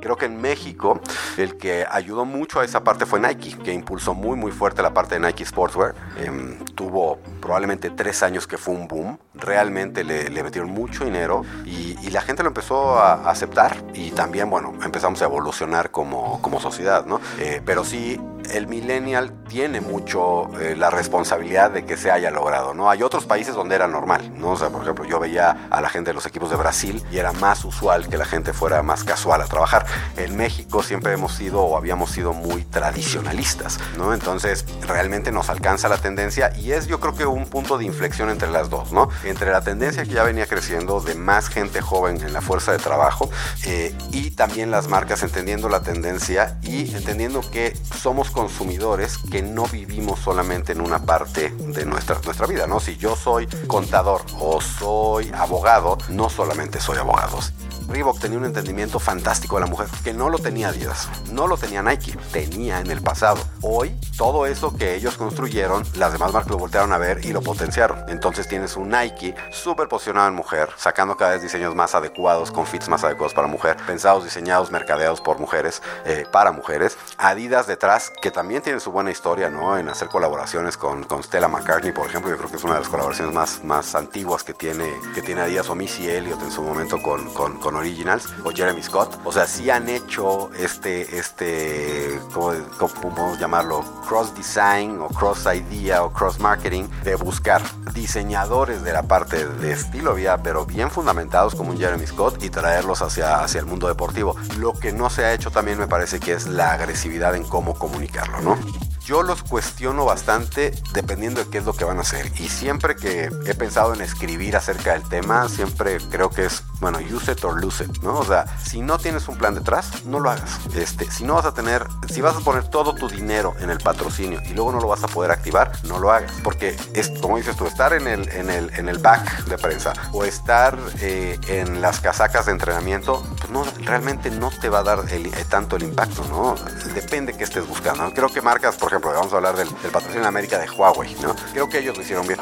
Creo que en México el que ayudó mucho a esa parte fue Nike, que impulsó muy muy fuerte la parte de Nike Sportswear. Em, tuvo probablemente tres años que fue un boom. Realmente le, metieron mucho dinero y, la gente lo empezó a aceptar y también, bueno, empezamos a evolucionar como, como sociedad, ¿no? Eh, pero sí, el millennial tiene mucho eh, la responsabilidad de que se haya logrado, ¿no? Hay otros países donde era normal, ¿no? O sea, por ejemplo, yo veía a la gente de los equipos de Brasil y era más usual que la gente fuera más casual a trabajar. En México siempre hemos sido o habíamos sido muy tradicionalistas, ¿no? Entonces, realmente nos alcanza la tendencia y es yo creo que un punto de inflexión entre las dos, ¿no? Entre la tendencia que ya venía creciendo de más gente joven en la fuerza de trabajo eh, y también las marcas entendiendo la tendencia y entendiendo que somos consumidores que no vivimos solamente en una parte de nuestra, nuestra vida, ¿no? Si yo soy contador o soy abogado, no solamente soy abogado. Reebok tenía un entendimiento fantástico de la mujer, que no lo tenía Adidas, no lo tenía Nike, tenía en el pasado. Hoy, todo eso que ellos construyeron, las demás marcas lo voltearon a ver y lo potenciaron. Entonces tienes un Nike súper posicionado en mujer, sacando cada vez diseños más adecuados, con fits más adecuados para mujer, pensados, diseñados, mercadeados por mujeres, eh, para mujeres. Adidas detrás, que también tiene su buena historia, ¿no? En hacer colaboraciones con, con Stella McCartney, por ejemplo, yo creo que es una de las colaboraciones más, más antiguas que tiene, que tiene Adidas o Missy Elliott en su momento con, con, con Originals o Jeremy Scott. O sea, sí han hecho este, este, ¿cómo, podemos llamarlo? Cross design o cross idea o cross marketing de buscar diseñadores de la parte de estilo vía, pero bien fundamentados como un Jeremy Scott y traerlos hacia, hacia el mundo deportivo. Lo que no se ha hecho también me parece que es la agresividad en cómo ¿no? Yo los cuestiono bastante dependiendo de qué es lo que van a hacer. Y siempre que he pensado en escribir acerca del tema, siempre creo que es, bueno, use it or lose it, ¿no? O sea, si no tienes un plan detrás, no lo hagas. Este, si no vas a tener, si vas a poner todo tu dinero en el patrocinio y luego no lo vas a poder activar, no lo hagas. Porque es, como dices tú, estar en el, en el, en el back de prensa o estar eh, en las casacas de entrenamiento, pues no, realmente no te va a dar el, eh, tanto el impacto, ¿no? Depende que estés buscando. Creo que marcas, por ejemplo, vamos a hablar del, del patrocinio en América de Huawei, ¿no? Creo que ellos lo hicieron bien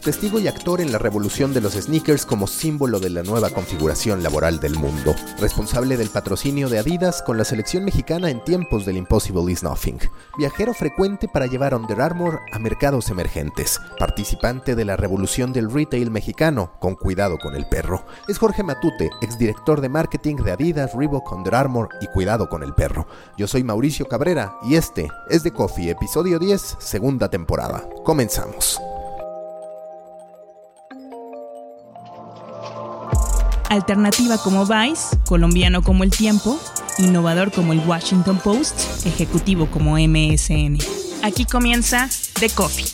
testigo y actor en la revolución de los sneakers como símbolo de la nueva configuración laboral del mundo, responsable del patrocinio de Adidas con la selección mexicana en tiempos del Impossible is Nothing, viajero frecuente para llevar Under Armour a mercados emergentes, participante de la revolución del retail mexicano con cuidado con el perro. Es Jorge Matute, exdirector de marketing de Adidas, Reebok, Under Armour y Cuidado con el perro. Yo soy Mauricio Cabrera y este es The Coffee, episodio 10, segunda temporada. Comenzamos. Alternativa como Vice, colombiano como El Tiempo, innovador como el Washington Post, ejecutivo como MSN. Aquí comienza The Coffee.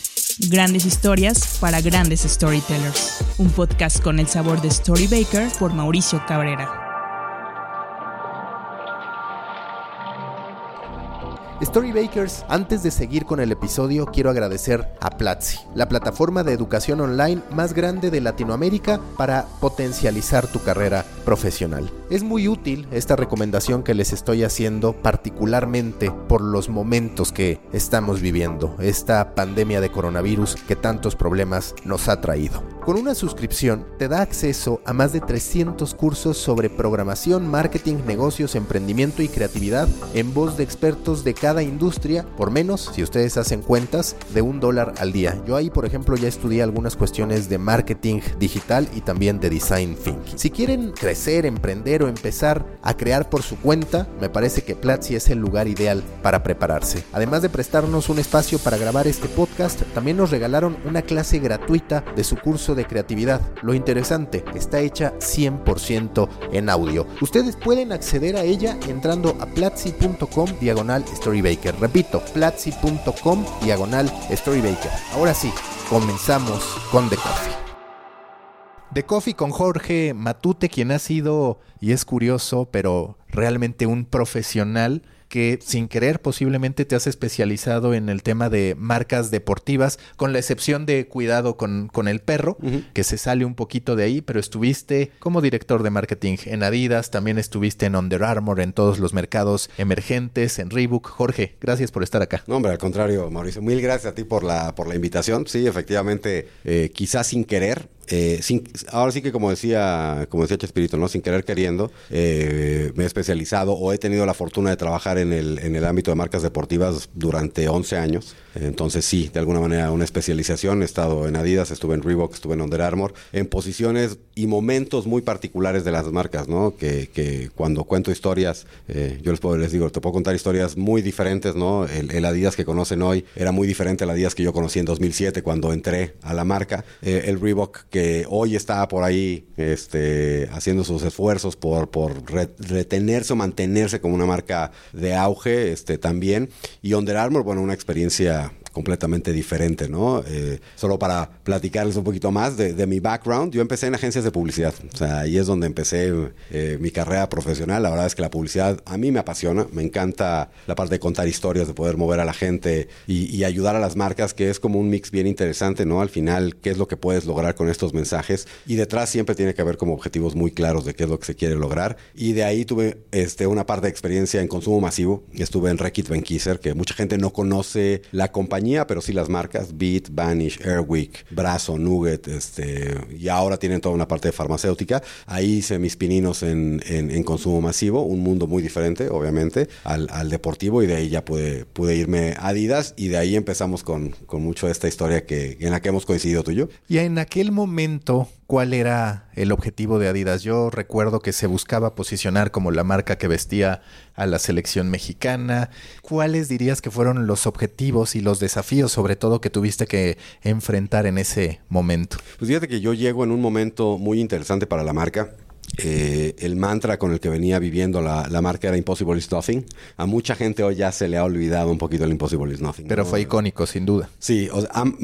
Grandes historias para grandes storytellers. Un podcast con el sabor de Storybaker por Mauricio Cabrera. Storybakers, antes de seguir con el episodio, quiero agradecer a Platzi, la plataforma de educación online más grande de Latinoamérica para potencializar tu carrera profesional. Es muy útil esta recomendación que les estoy haciendo, particularmente por los momentos que estamos viviendo, esta pandemia de coronavirus que tantos problemas nos ha traído. Con una suscripción te da acceso a más de 300 cursos sobre programación, marketing, negocios, emprendimiento y creatividad en voz de expertos de cada industria por menos, si ustedes hacen cuentas, de un dólar al día. Yo ahí, por ejemplo, ya estudié algunas cuestiones de marketing digital y también de design thinking. Si quieren crecer, emprender o empezar a crear por su cuenta, me parece que Platzi es el lugar ideal para prepararse. Además de prestarnos un espacio para grabar este podcast, también nos regalaron una clase gratuita de su curso de creatividad. Lo interesante, está hecha 100% en audio. Ustedes pueden acceder a ella entrando a platzi.com diagonal storybaker. Repito, platzi.com diagonal storybaker. Ahora sí, comenzamos con The Coffee. The Coffee con Jorge Matute, quien ha sido, y es curioso, pero realmente un profesional que sin querer posiblemente te has especializado en el tema de marcas deportivas, con la excepción de cuidado con, con el perro, que se sale un poquito de ahí, pero estuviste como director de marketing en Adidas, también estuviste en Under Armour, en todos los mercados emergentes, en Reebok. Jorge, gracias por estar acá. No, hombre, al contrario, Mauricio, mil gracias a ti por la, por la invitación. Sí, efectivamente, eh, quizás sin querer, eh, ahora sí que como decía, como decía Chespirito, ¿no? Sin querer queriendo, eh, me he especializado o he tenido la fortuna de trabajar en el, en el ámbito de marcas deportivas durante 11 años. Entonces sí, de alguna manera una especialización. He estado en Adidas, estuve en Reebok, estuve en Under Armour, en posiciones y momentos muy particulares de las marcas, ¿no? Que, cuando cuento historias, eh, yo les, puedo, les digo, te puedo contar historias muy diferentes, ¿no? El, el, Adidas que conocen hoy era muy diferente al Adidas que yo conocí en 2007 cuando entré a la marca. El Reebok hoy está por ahí este, haciendo sus esfuerzos por, por retenerse o mantenerse como una marca de auge este, también. Y Under Armour, bueno, una experiencia completamente diferente, ¿no? Eh, solo para platicarles un poquito más de, mi background, yo empecé en agencias de publicidad, o sea, ahí es donde empecé eh, mi carrera profesional, la verdad es que la publicidad a mí me apasiona, me encanta la parte de contar historias, de poder mover a la gente y, ayudar a las marcas, que es como un mix bien interesante, ¿no? Al final, ¿qué es lo que puedes lograr con estos mensajes? Y detrás siempre tiene que haber como objetivos muy claros de qué es lo que se quiere lograr. Y de ahí tuve este, una parte de experiencia en consumo masivo, estuve en Reckitt Benckiser, que mucha gente no conoce la compañía pero sí las marcas Beat, Vanish, Airwick, Brazo, Nugget, este, y ahora tienen toda una parte de farmacéutica. Ahí hice mis pininos en, en, consumo masivo, un mundo muy diferente, obviamente, al, al, deportivo, y de ahí ya pude, pude irme a Adidas, y de ahí empezamos con, con mucho esta historia que, en la que hemos coincidido tú y yo. Y en aquel momento, ¿cuál era el objetivo de Adidas? Yo recuerdo que se buscaba posicionar como la marca que vestía a la selección mexicana. ¿Cuáles dirías que fueron los objetivos y los desafíos, sobre todo, que tuviste que enfrentar en ese momento? Pues fíjate que yo llego en un momento muy interesante para la marca. Eh, el mantra con el que venía viviendo la, marca era Impossible is Nothing. A mucha gente hoy ya se le ha olvidado un poquito el Impossible is Nothing. Pero fue icónico, sin duda. Sí,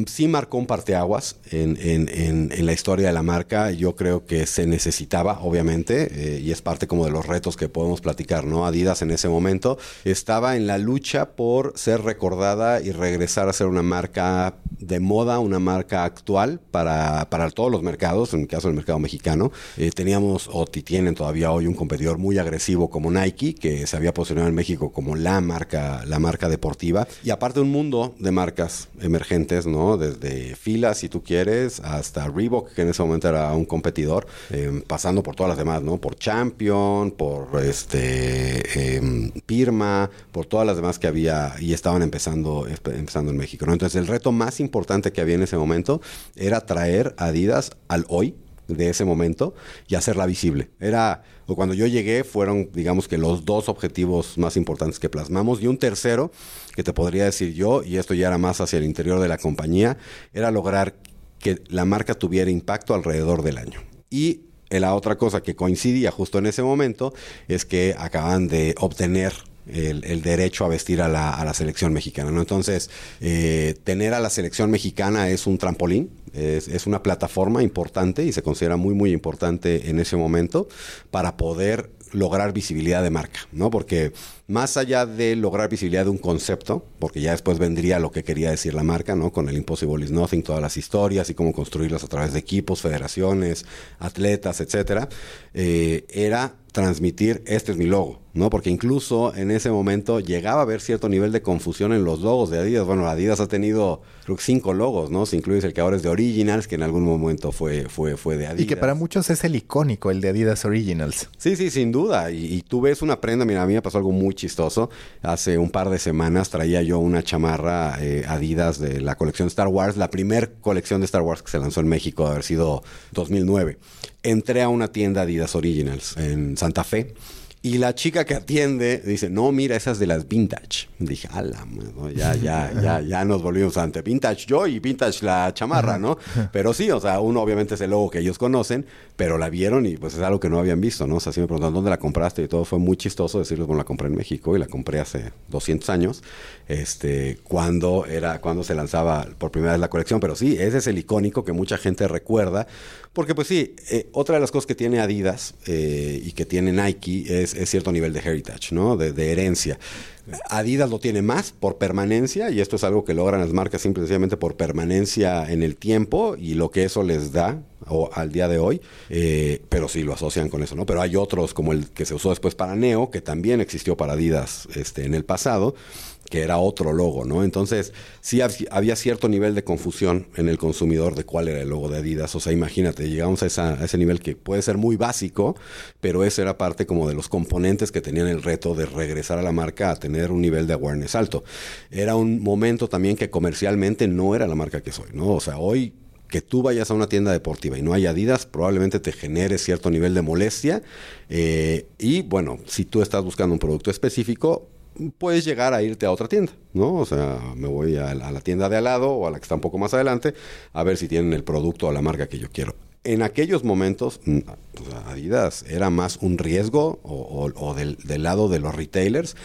sí marcó un parteaguas en, en, en, la historia de la marca. Yo creo que se necesitaba, obviamente, eh, y es parte como de los retos que podemos platicar, ¿no? Adidas en ese momento estaba en la lucha por ser recordada y regresar a ser una marca de moda, una marca actual para, para todos los mercados, en el caso del mercado mexicano. Eh, teníamos o tienen todavía hoy un competidor muy agresivo como Nike, que se había posicionado en México como la marca, la marca deportiva. Y aparte un mundo de marcas emergentes, ¿no? Desde Fila, si tú quieres, hasta Reebok, que en ese momento era un competidor, em, pasando por todas las demás, ¿no? Por Champion, por este em, Pirma, por todas las demás que había y estaban empezando, empezando en México, ¿no? Entonces el reto más importante que había en ese momento era traer Adidas al hoy, de ese momento y hacerla visible. Era, o cuando yo llegué, fueron, digamos que los dos objetivos más importantes que plasmamos y un tercero que te podría decir yo, y esto ya era más hacia el interior de la compañía, era lograr que la marca tuviera impacto alrededor del año. Y la otra cosa que coincidía justo en ese momento es que acaban de obtener el, derecho a vestir a la, selección mexicana. ¿no? Entonces, eh, tener a la selección mexicana es un trampolín, es, una plataforma importante y se considera muy, muy importante en ese momento para poder lograr visibilidad de marca, ¿no? Porque más allá de lograr visibilidad de un concepto, porque ya después vendría lo que quería decir la marca, ¿no? Con el Impossible is Nothing, todas las historias y cómo construirlas a través de equipos, federaciones, atletas, etcétera, eh, era transmitir este es mi logo, ¿no? Porque incluso en ese momento llegaba a haber cierto nivel de confusión en los logos de Adidas. Bueno, Adidas ha tenido creo que cinco logos, ¿no? Si incluyes el que ahora es de Originals, que en algún momento fue, fue, fue de Adidas. Y que para muchos es el icónico, el de Adidas Originals. Sí, sí, sin duda. Y, tú ves una prenda, mira, a mí me pasó algo muy chistoso. Hace un par de semanas traía yo una chamarra eh, Adidas de la colección Star Wars, la primer colección de Star Wars que se lanzó en México, haber sido 2009. Entré a una tienda Adidas Originals en Santa Fe y la chica que atiende dice, no, mira, esas de las vintage. Dije, ala, ya, ya, ya, ya nos volvimos ante vintage yo y vintage la chamarra, ¿no? Pero sí, o sea, uno obviamente es el logo que ellos conocen, pero la vieron y pues es algo que no habían visto, ¿no? O sea, sí me preguntaron, ¿dónde la compraste? Y todo fue muy chistoso decirles, bueno, la compré en México y la compré hace 200 años, este, cuando era, cuando se lanzaba por primera vez la colección. Pero sí, ese es el icónico que mucha gente recuerda Porque pues sí, eh, otra de las cosas que tiene Adidas eh, y que tiene Nike es, cierto nivel de heritage, ¿no? De, herencia. Adidas lo tiene más por permanencia y esto es algo que logran las marcas simplemente por permanencia en el tiempo y lo que eso les da o, al día de hoy, eh, pero sí lo asocian con eso, ¿no? Pero hay otros como el que se usó después para Neo, que también existió para Adidas este, en el pasado que era otro logo, ¿no? Entonces, sí había cierto nivel de confusión en el consumidor de cuál era el logo de Adidas. O sea, imagínate, llegamos a, ese nivel que puede ser muy básico, pero ese era parte como de los componentes que tenían el reto de regresar a la marca a tener un nivel de awareness alto. Era un momento también que comercialmente no era la marca que soy, ¿no? O sea, hoy que tú vayas a una tienda deportiva y no hay Adidas, probablemente te genere cierto nivel de molestia. Eh, y bueno, si tú estás buscando un producto específico, puedes llegar a irte a otra tienda, ¿no? O sea, me voy a la, tienda de al lado o a la que está un poco más adelante a ver si tienen el producto o la marca que yo quiero. En aquellos momentos, mm, Adidas era más un riesgo o, del, lado de los retailers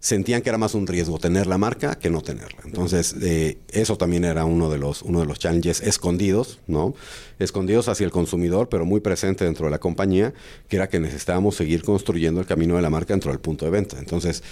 sentían que era más un riesgo tener la marca que no tenerla. Entonces, eh, eso también era uno de los uno de los challenges escondidos, ¿no? Escondidos hacia el consumidor, pero muy presente dentro de la compañía, que era que necesitábamos seguir construyendo el camino de la marca dentro del punto de venta. Entonces,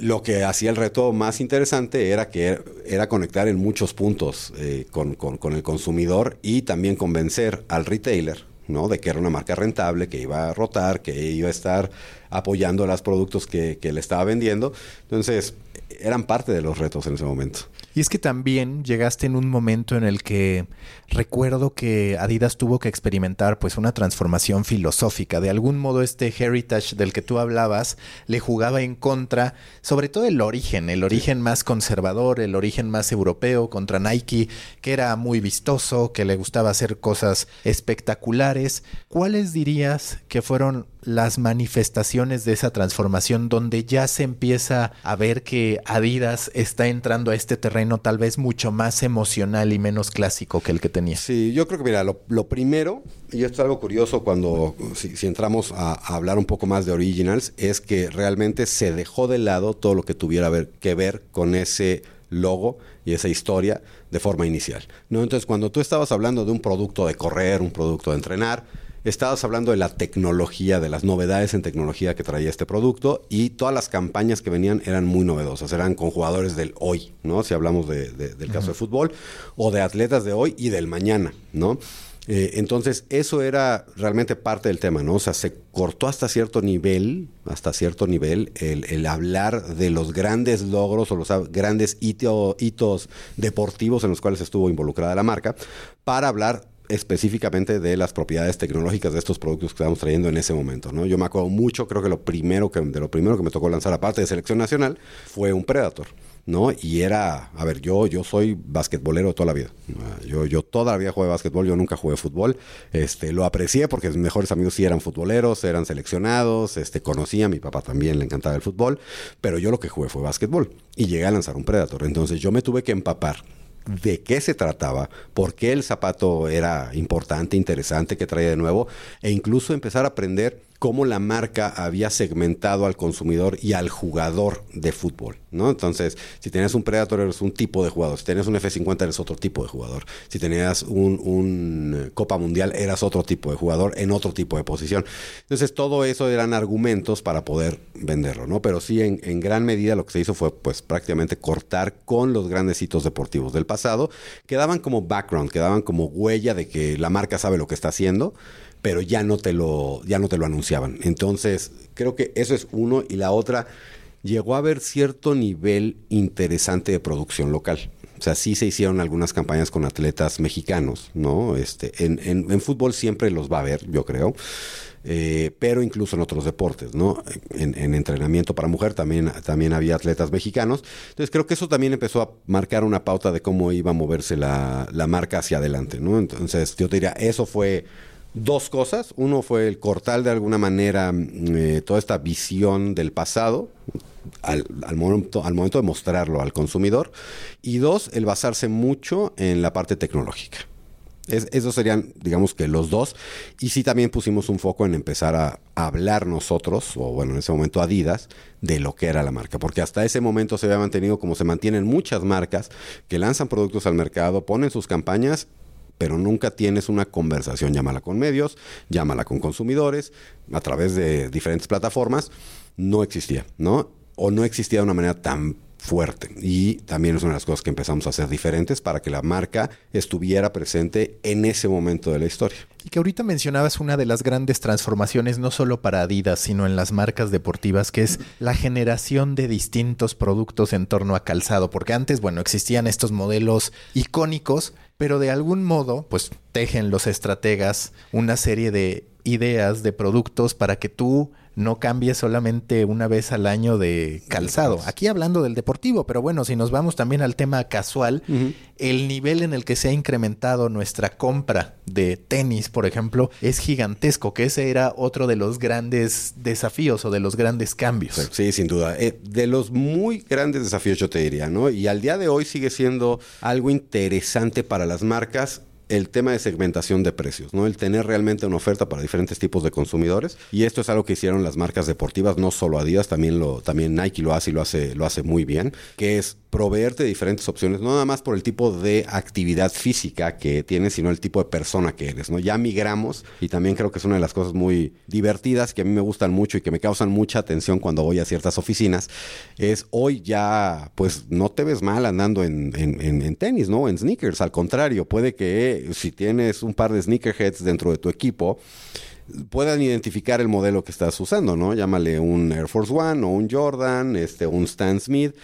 lo que hacía el reto más interesante era que era conectar en muchos puntos eh, con, el consumidor y también convencer al retailer ¿no? de que era una marca rentable, que iba a rotar, que iba a estar apoyando los productos que, que le estaba vendiendo. Entonces, eran parte de los retos en ese momento. Y es que también llegaste en un momento en el que recuerdo que Adidas tuvo que experimentar pues una transformación filosófica. De algún modo este heritage del que tú hablabas le jugaba en contra, sobre todo el origen, el origen más conservador, el origen más europeo contra Nike, que era muy vistoso, que le gustaba hacer cosas espectaculares. ¿Cuáles dirías que fueron las manifestaciones de esa transformación donde ya se empieza a ver que Adidas está entrando a este terreno tal vez mucho más emocional y menos clásico que el que tenía. Sí, yo creo que mira, lo, primero, y esto es algo curioso cuando si, entramos a, hablar un poco más de originals, es que realmente se dejó de lado todo lo que tuviera que ver con ese logo y esa historia de forma inicial. ¿no? Entonces, cuando tú estabas hablando de un producto de correr, un producto de entrenar, Estabas hablando de la tecnología, de las novedades en tecnología que traía este producto y todas las campañas que venían eran muy novedosas, eran con jugadores del hoy, ¿no? Si hablamos del caso de fútbol, o de atletas de hoy y del mañana, ¿no? Eh, entonces, eso era realmente parte del tema, ¿no? O sea, se cortó hasta cierto nivel, hasta cierto nivel, el, hablar de los grandes logros o los grandes hitos deportivos en los cuales estuvo involucrada la marca, para hablar específicamente de las propiedades tecnológicas de estos productos que estábamos trayendo en ese momento, ¿no? Yo me acuerdo mucho, creo que lo primero que de lo primero que me tocó lanzar aparte de selección nacional fue un Predator. ¿no? Y era, a ver, yo, yo soy basquetbolero toda la vida. Yo, yo toda la vida jugué basquetbol, yo nunca jugué fútbol. Este, lo aprecié porque mis mejores amigos sí eran futboleros, eran seleccionados, este, conocía, a mi papá también le encantaba el fútbol, pero yo lo que jugué fue basquetbol y llegué a lanzar un Predator. Entonces yo me tuve que empapar de qué se trataba, por qué el zapato era importante, interesante, que traía de nuevo, e incluso empezar a aprender cómo la marca había segmentado al consumidor y al jugador de fútbol, ¿no? Entonces, si tenías un Predator eres un tipo de jugador, si tenías un F50 eres otro tipo de jugador, si tenías un, eh, Copa Mundial eras otro tipo de jugador en otro tipo de posición. Entonces, todo eso eran argumentos para poder venderlo, ¿no? Pero sí, en, en gran medida lo que se hizo fue, pues, prácticamente cortar con los grandes hitos deportivos del pasado, quedaban como background, quedaban como huella de que la marca sabe lo que está haciendo, pero ya no te lo, ya no te lo anunciaban. Entonces, creo que eso es uno. Y la otra, llegó a haber cierto nivel interesante de producción local. O sea, sí se hicieron algunas campañas con atletas mexicanos, ¿no? Este, en, en, fútbol siempre los va a haber, yo creo. Eh, pero incluso en otros deportes, ¿no? En, entrenamiento para mujer también, también había atletas mexicanos. Entonces creo que eso también empezó a marcar una pauta de cómo iba a moverse la, la marca hacia adelante, ¿no? Entonces yo te diría, eso fue dos cosas. Uno fue el cortar de alguna manera mm, eh, toda esta visión del pasado al, momento, al momento de mostrarlo al consumidor. Y dos, el basarse mucho en la parte tecnológica. esos serían, digamos que los dos. Y sí también pusimos un foco en empezar a, hablar nosotros, o bueno, en ese momento Adidas, de lo que era la marca. Porque hasta ese momento se había mantenido como se mantienen muchas marcas que lanzan productos al mercado, ponen sus campañas pero nunca tienes una conversación. Llámala con medios, llámala con consumidores, a través de diferentes plataformas. No existía, ¿no? O no existía de una manera tan fuerte. Y también es una de las cosas que empezamos a hacer diferentes para que la marca estuviera presente en ese momento de la historia. Y que ahorita mencionabas una de las grandes transformaciones, no solo para Adidas, sino en las marcas deportivas, que es la generación de distintos productos en torno a calzado. Porque antes, bueno, existían estos modelos icónicos, pero de algún modo, pues tejen los estrategas una serie de ideas de productos para que tú no cambie solamente una vez al año de calzado. Aquí hablando del deportivo, pero bueno, si nos vamos también al tema casual, el nivel en el que se ha incrementado nuestra compra de tenis, por ejemplo, es gigantesco, que ese era otro de los grandes desafíos o de los grandes cambios. Sí, sin duda. Eh, de los muy grandes desafíos yo te diría, ¿no? Y al día de hoy sigue siendo algo interesante para las marcas el tema de segmentación de precios, ¿no? El tener realmente una oferta para diferentes tipos de consumidores. Y esto es algo que hicieron las marcas deportivas, no solo Adidas, también lo, también Nike lo hace y lo hace, lo hace muy bien, que es proveerte diferentes opciones, no nada más por el tipo de actividad física que tienes, sino el tipo de persona que eres, ¿no? Ya migramos y también creo que es una de las cosas muy divertidas que a mí me gustan mucho y que me causan mucha atención cuando voy a ciertas oficinas, es hoy ya, pues no te ves mal andando en, en, tenis, ¿no? En sneakers, al contrario, puede que si tienes un par de sneakerheads dentro de tu equipo, puedan identificar el modelo que estás usando, ¿no? Llámale un Air Force One o un Jordan, este, un Stan Smith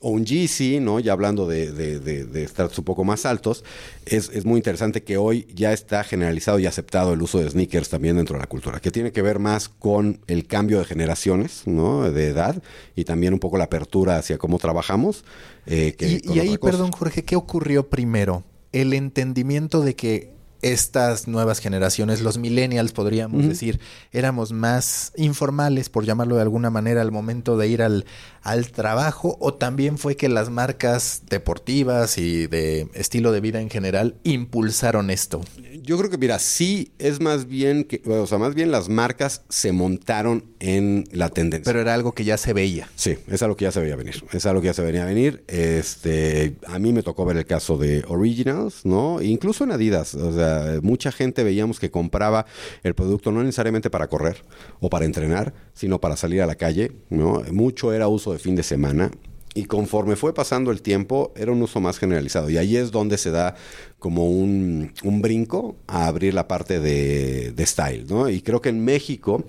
o un GC, ¿no? Ya hablando de, de, de, un poco más altos, es, muy interesante que hoy ya está generalizado y aceptado el uso de sneakers también dentro de la cultura, que tiene que ver más con el cambio de generaciones, ¿no? De edad y también un poco la apertura hacia cómo trabajamos. Eh, y, y ahí, perdón, Jorge, ¿qué ocurrió primero? El entendimiento de que estas nuevas generaciones, los millennials podríamos decir, éramos más informales, por llamarlo de alguna manera, al momento de ir al, al trabajo, o también fue que las marcas deportivas y de estilo de vida en general impulsaron esto? Yo creo que, mira, sí es más bien que, o sea, más bien las marcas se montaron en la tendencia. Pero era algo que ya se veía. Sí, es algo que ya se veía venir. Es algo que ya se venía a venir. Este, a mí me tocó ver el caso de Originals, ¿no? Incluso en Adidas, o sea, mucha gente veíamos que compraba el producto no necesariamente para correr o para entrenar, sino para salir a la calle, ¿no? Mucho era uso de fin de semana y conforme fue pasando el tiempo, era un uso más generalizado. Y ahí es donde se da como un, brinco a abrir la parte de, de, style, ¿no? Y creo que en México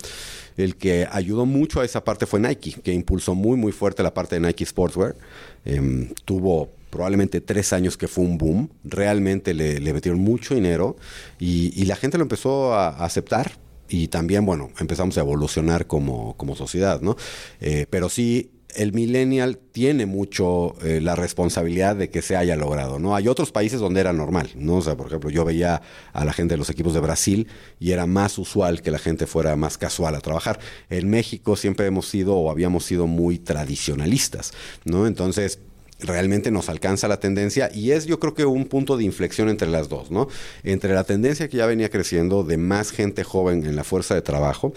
el que ayudó mucho a esa parte fue Nike, que impulsó muy, muy fuerte la parte de Nike Sportswear. Em, tuvo probablemente tres años que fue un boom. Realmente le, metieron mucho dinero y, la gente lo empezó a, aceptar. Y también, bueno, empezamos a evolucionar como, como sociedad, ¿no? Eh, pero sí el millennial tiene mucho eh, la responsabilidad de que se haya logrado, ¿no? Hay otros países donde era normal, ¿no? O sea, por ejemplo, yo veía a la gente de los equipos de Brasil y era más usual que la gente fuera más casual a trabajar. En México siempre hemos sido o habíamos sido muy tradicionalistas, ¿no? Entonces, realmente nos alcanza la tendencia y es yo creo que un punto de inflexión entre las dos, ¿no? Entre la tendencia que ya venía creciendo de más gente joven en la fuerza de trabajo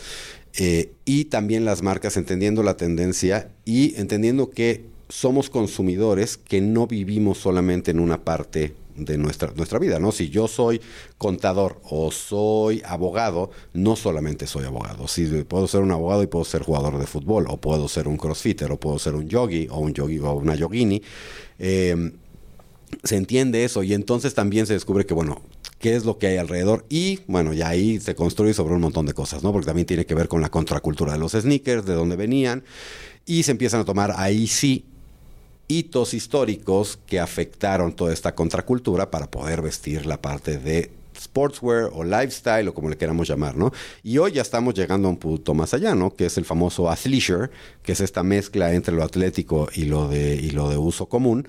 eh, y también las marcas entendiendo la tendencia y entendiendo que somos consumidores que no vivimos solamente en una parte de nuestra, nuestra vida, ¿no? Si yo soy contador o soy abogado, no solamente soy abogado. Si puedo ser un abogado y puedo ser jugador de fútbol, o puedo ser un crossfitter, o puedo ser un yogi, o un yogi o una yogini. Eh, se entiende eso y entonces también se descubre que, bueno, qué es lo que hay alrededor y bueno, ya ahí se construye sobre un montón de cosas, ¿no? Porque también tiene que ver con la contracultura de los sneakers, de dónde venían y se empiezan a tomar ahí sí hitos históricos que afectaron toda esta contracultura para poder vestir la parte de sportswear o lifestyle o como le queramos llamar, ¿no? Y hoy ya estamos llegando a un punto más allá, ¿no? Que es el famoso athleisure, que es esta mezcla entre lo atlético y lo de, y lo de uso común,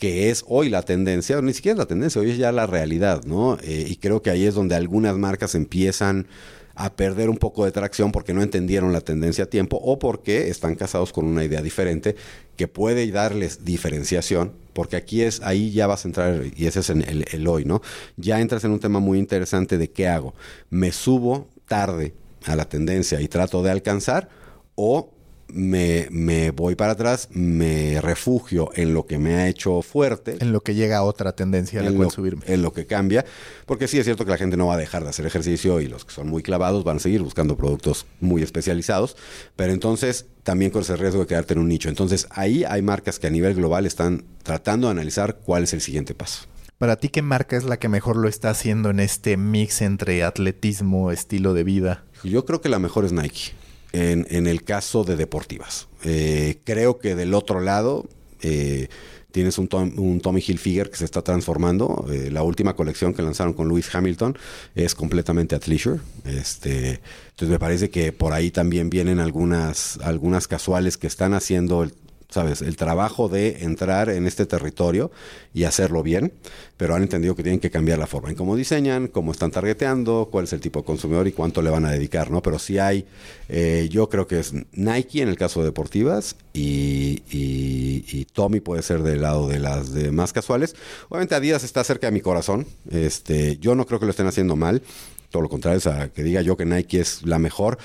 que es hoy la tendencia, ni siquiera es la tendencia, hoy es ya la realidad, ¿no? Eh, y creo que ahí es donde algunas marcas empiezan a perder un poco de tracción porque no entendieron la tendencia a tiempo o porque están casados con una idea diferente que puede darles diferenciación, porque aquí es, ahí ya vas a entrar, y ese es el, el hoy, ¿no? Ya entras en un tema muy interesante de qué hago. ¿Me subo tarde a la tendencia y trato de alcanzar o me, me voy para atrás, me refugio en lo que me ha hecho fuerte. En lo que llega a otra tendencia a la cual lo, subirme. en lo que cambia, porque sí es cierto que la gente no va a dejar de hacer ejercicio y los que son muy clavados van a seguir buscando productos muy especializados, pero entonces también con ese riesgo de quedarte en un nicho. Entonces ahí hay marcas que a nivel global están tratando de analizar cuál es el siguiente paso. Para ti, ¿qué marca es la que mejor lo está haciendo en este mix entre atletismo, estilo de vida? Yo creo que la mejor es Nike. En, el caso de deportivas. Eh, creo que del otro lado eh, tienes un, Tom, un, Tommy Hilfiger que se está transformando. Eh, la última colección que lanzaron con Lewis Hamilton es completamente athleisure. Este, entonces me parece que por ahí también vienen algunas, algunas casuales que están haciendo el, ¿sabes? El trabajo de entrar en este territorio y hacerlo bien, pero han entendido que tienen que cambiar la forma en cómo diseñan, cómo están targeteando, cuál es el tipo de consumidor y cuánto le van a dedicar, ¿no? Pero sí hay, eh, yo creo que es Nike en el caso de deportivas y, y, Tommy puede ser del lado de las de más casuales. Obviamente Adidas está cerca de mi corazón, este, yo no creo que lo estén haciendo mal, todo lo contrario, o sea, que diga yo que Nike es la mejor,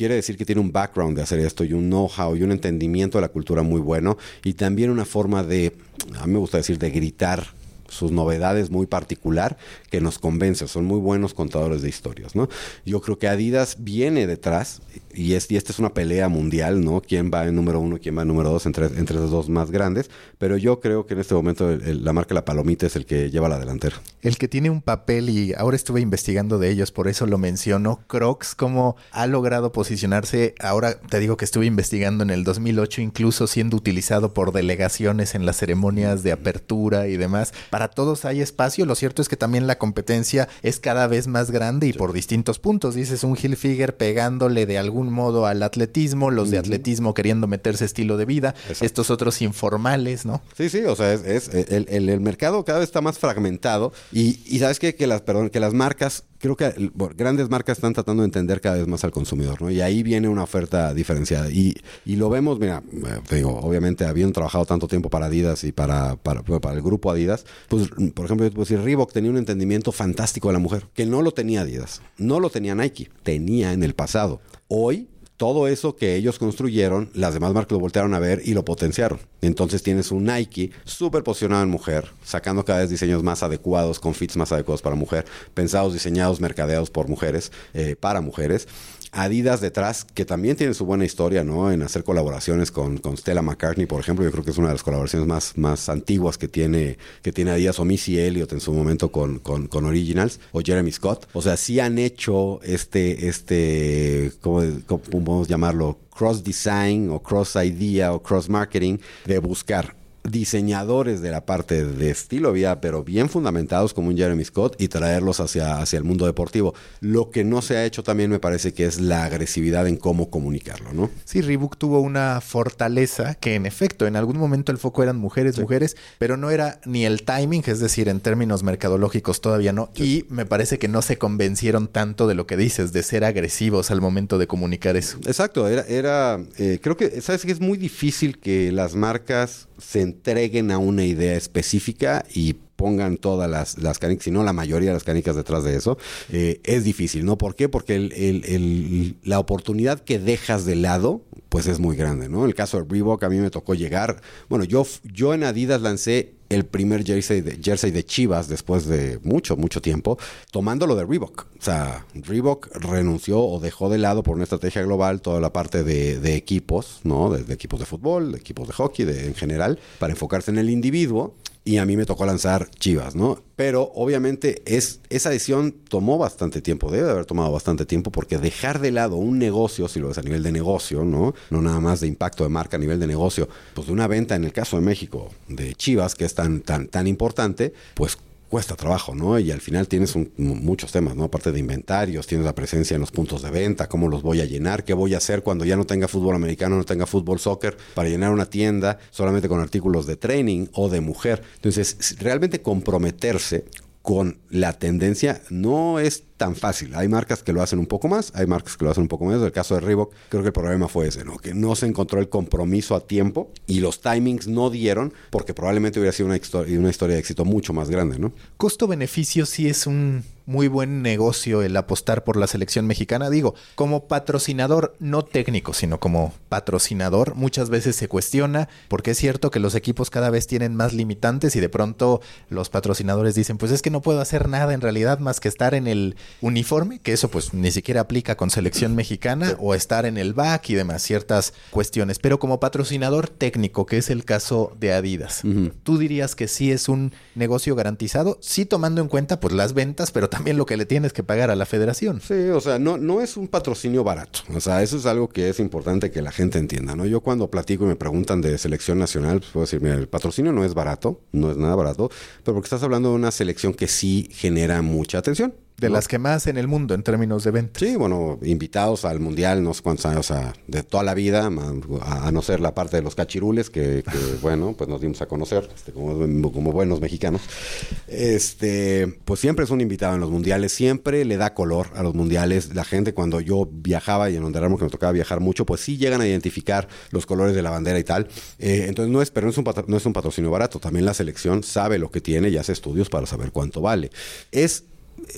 quiere decir que tiene un background de hacer esto y un know-how y un entendimiento de la cultura muy bueno y también una forma de, a mí me gusta decir, de gritar sus novedades muy particular que nos convence. Son muy buenos contadores de historias, ¿no? Yo creo que Adidas viene detrás y, es, y esta es una pelea mundial, ¿no? ¿Quién va en número uno, quién va en número dos entre, entre los dos más grandes? Pero yo creo que en este momento el, la marca La Palomita es el que lleva la delantera. El que tiene un papel y ahora estuve investigando de ellos, por eso lo menciono, Crocs, cómo ha logrado posicionarse, ahora te digo que estuve investigando en el 2008, incluso siendo utilizado por delegaciones en las ceremonias de apertura y demás. Todos hay espacio, lo cierto es que también la competencia es cada vez más grande y por distintos puntos. Dices un Hilfiger pegándole de algún modo al atletismo, los de atletismo queriendo meterse estilo de vida, Exacto. estos otros informales, ¿no? Sí, sí, o sea, es, es el, el, el, mercado cada vez está más fragmentado y, y sabes qué? que las, perdón, que las marcas creo que grandes marcas están tratando de entender cada vez más al consumidor, ¿no? Y ahí viene una oferta diferenciada. Y, y lo vemos, mira, te digo, obviamente habiendo trabajado tanto tiempo para Adidas y para, para, para el grupo Adidas, pues, por ejemplo, yo te puedo decir, Reebok tenía un entendimiento fantástico de la mujer, que no lo tenía Adidas, no lo tenía Nike, tenía en el pasado. Hoy todo eso que ellos construyeron, las demás marcas lo voltearon a ver y lo potenciaron. Entonces tienes un Nike súper posicionado en mujer, sacando cada vez diseños más adecuados, con fits más adecuados para mujer, pensados, diseñados, mercadeados por mujeres, eh, para mujeres. Adidas detrás, que también tiene su buena historia, ¿no? En hacer colaboraciones con, con Stella McCartney, por ejemplo. Yo creo que es una de las colaboraciones más, más antiguas que tiene, que tiene Adidas o Missy Elliott en su momento con, con, con Originals o Jeremy Scott. O sea, sí han hecho este, este, ¿cómo, cómo podemos llamarlo? Cross design o cross idea o cross marketing de buscar diseñadores de la parte de estilo vía, pero bien fundamentados como un Jeremy Scott y traerlos hacia, hacia el mundo deportivo. Lo que no se ha hecho también me parece que es la agresividad en cómo comunicarlo, ¿no? Sí, Reebok tuvo una fortaleza que en efecto en algún momento el foco eran mujeres, sí. mujeres, pero no era ni el timing, es decir, en términos mercadológicos todavía no. Sí. Y me parece que no se convencieron tanto de lo que dices, de ser agresivos al momento de comunicar eso. Exacto, era, era eh, creo que, sabes que es muy difícil que las marcas se entreguen a una idea específica y pongan todas las, las canicas, si no la mayoría de las canicas detrás de eso, eh, es difícil, ¿no? ¿Por qué? Porque el, el, el, la oportunidad que dejas de lado, pues es muy grande, ¿no? El caso de Reebok a mí me tocó llegar, bueno, yo, yo en Adidas lancé el primer jersey de, jersey de Chivas después de mucho, mucho tiempo, tomándolo de Reebok. O sea, Reebok renunció o dejó de lado por una estrategia global toda la parte de, de equipos, ¿no? De, de, equipos de fútbol, de equipos de hockey, de, en general, para enfocarse en el individuo. Y a mí me tocó lanzar Chivas, ¿no? Pero obviamente es, esa decisión tomó bastante tiempo, debe de haber tomado bastante tiempo, porque dejar de lado un negocio, si lo ves a nivel de negocio, ¿no? No nada más de impacto de marca a nivel de negocio, pues de una venta en el caso de México de Chivas, que es tan, tan, tan importante, pues cuesta trabajo, ¿no? Y al final tienes un, muchos temas, ¿no? Aparte de inventarios, tienes la presencia en los puntos de venta, cómo los voy a llenar, qué voy a hacer cuando ya no tenga fútbol americano, no tenga fútbol soccer, para llenar una tienda solamente con artículos de training o de mujer. Entonces, realmente comprometerse con la tendencia no es tan fácil. Hay marcas que lo hacen un poco más, hay marcas que lo hacen un poco menos. En el caso de Reebok, creo que el problema fue ese, ¿no? Que no se encontró el compromiso a tiempo y los timings no dieron porque probablemente hubiera sido una, una historia de éxito mucho más grande, ¿no? Costo-beneficio sí es un muy buen negocio el apostar por la selección mexicana. Digo, como patrocinador, no técnico, sino como patrocinador, muchas veces se cuestiona porque es cierto que los equipos cada vez tienen más limitantes y de pronto los patrocinadores dicen, pues es que no puedo hacer nada en realidad más que estar en el uniforme, que eso pues ni siquiera aplica con selección mexicana, o estar en el back y demás, ciertas cuestiones. Pero como patrocinador técnico, que es el caso de Adidas, ¿tú dirías que sí es un negocio garantizado? Sí tomando en cuenta pues las ventas, pero también también lo que le tienes que pagar a la federación. Sí, o sea, no, no es un patrocinio barato. O sea, eso es algo que es importante que la gente entienda, ¿no? Yo cuando platico y me preguntan de selección nacional, pues puedo decir, mira, el patrocinio no es barato, no es nada barato, pero porque estás hablando de una selección que sí genera mucha atención. De las que más en el mundo en términos de ventas. Sí, bueno, invitados al mundial, no sé cuántos años, o sea, de toda la vida, a, no ser la parte de los cachirules, que, bueno, pues nos dimos a conocer, este, como, como, buenos mexicanos. Este, pues siempre es un invitado en los mundiales, siempre le da color a los mundiales. La gente, cuando yo viajaba y en donde que me tocaba viajar mucho, pues sí llegan a identificar los colores de la bandera y tal. Eh, entonces no es, pero no es, un no es un patrocinio barato. También la selección sabe lo que tiene y hace estudios para saber cuánto vale. Es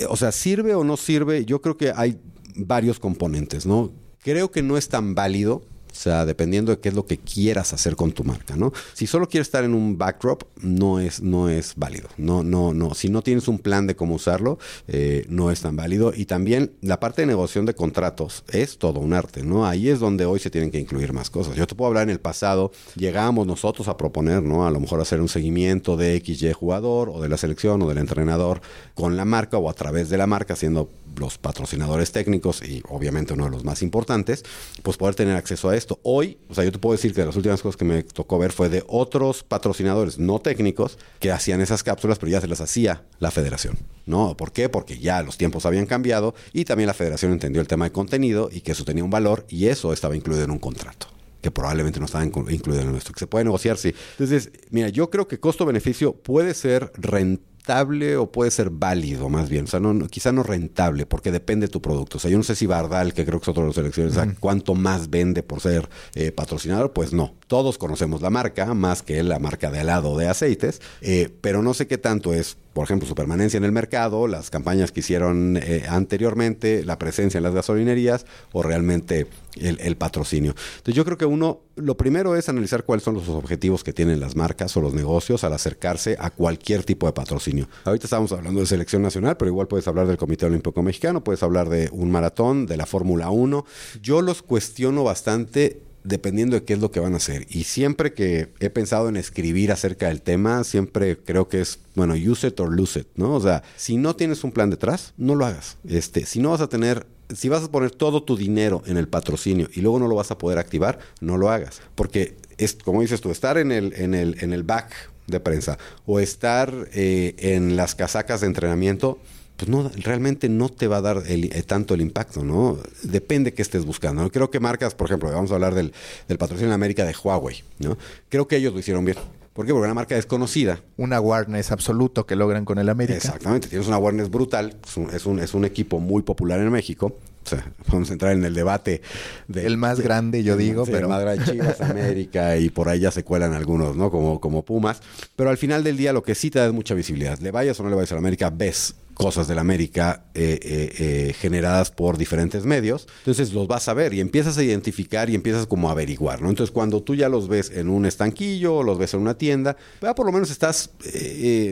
o sea, ¿sirve o no sirve? Yo creo que hay varios componentes, ¿no? Creo que no es tan válido o sea, dependiendo de qué es lo que quieras hacer con tu marca, ¿no? Si solo quieres estar en un backdrop, no es, no es válido. No, no, no. Si no tienes un plan de cómo usarlo, eh, no es tan válido. Y también la parte de negociación de contratos es todo un arte, ¿no? Ahí es donde hoy se tienen que incluir más cosas. Yo te puedo hablar en el pasado, llegamos nosotros a proponer, ¿no? A lo mejor hacer un seguimiento de XY jugador o de la selección o del entrenador con la marca o a través de la marca, siendo los patrocinadores técnicos y obviamente uno de los más importantes, pues poder tener acceso a esto. Hoy, o sea, yo te puedo decir que las últimas cosas que me tocó ver fue de otros patrocinadores no técnicos que hacían esas cápsulas, pero ya se las hacía la federación. ¿No? ¿Por qué? Porque ya los tiempos habían cambiado y también la federación entendió el tema de contenido y que eso tenía un valor y eso estaba incluido en un contrato que probablemente no estaba incluido en nuestro, que se puede negociar, sí. Entonces, mira, yo creo que costo-beneficio puede ser rentable rentable o puede ser válido más bien. O sea, no, quizá no rentable porque depende de tu producto. O sea, yo no sé si Bardal, que creo que es otro de los elecciones, cuánto más vende por ser eh, patrocinador. Pues no. Todos conocemos la marca, más que la marca de helado de aceites, eh, pero no sé qué tanto es por ejemplo, su permanencia en el mercado, las campañas que hicieron eh, anteriormente, la presencia en las gasolinerías o realmente el, patrocinio. Entonces yo creo que uno, lo primero es analizar cuáles son los objetivos que tienen las marcas o los negocios al acercarse a cualquier tipo de patrocinio. Ahorita estamos hablando de selección nacional, pero igual puedes hablar del Comité Olímpico Mexicano, puedes hablar de un maratón, de la Fórmula 1. Yo los cuestiono bastante dependiendo de qué es lo que van a hacer. Y siempre que he pensado en escribir acerca del tema, siempre creo que es, bueno, use it or lose it, ¿no? O sea, si no tienes un plan detrás, no lo hagas. Este, si no vas a tener, si vas a poner todo tu dinero en el patrocinio y luego no lo vas a poder activar, no lo hagas. Porque es, como dices tú, estar en el, en el, en el back de prensa o estar eh, en las casacas de entrenamiento, pues no, realmente no te va a dar eh, tanto el impacto, ¿no? Depende qué estés buscando. Creo que marcas, por ejemplo, vamos a hablar del, del patrocinio en América de Huawei, ¿no? Creo que ellos lo hicieron bien. ¿Por qué? Porque una marca desconocida. Un awareness absoluto que logran con el América. Exactamente, tienes un awareness brutal, es un, es un, equipo muy popular en México. O sea, vamos a entrar en el debate. De, el más grande, yo digo, pero. El más grande, Chivas, América, y por ahí ya se cuelan algunos, ¿no? Como, como Pumas. Pero al final del día, lo que sí te da es mucha visibilidad. Le vayas o no le vayas a la América, ves cosas de la América eh, eh, eh, generadas por diferentes medios. Entonces los vas a ver y empiezas a identificar y empiezas como a averiguar, ¿no? Entonces cuando tú ya los ves en un estanquillo, los ves en una tienda, ya por lo menos estás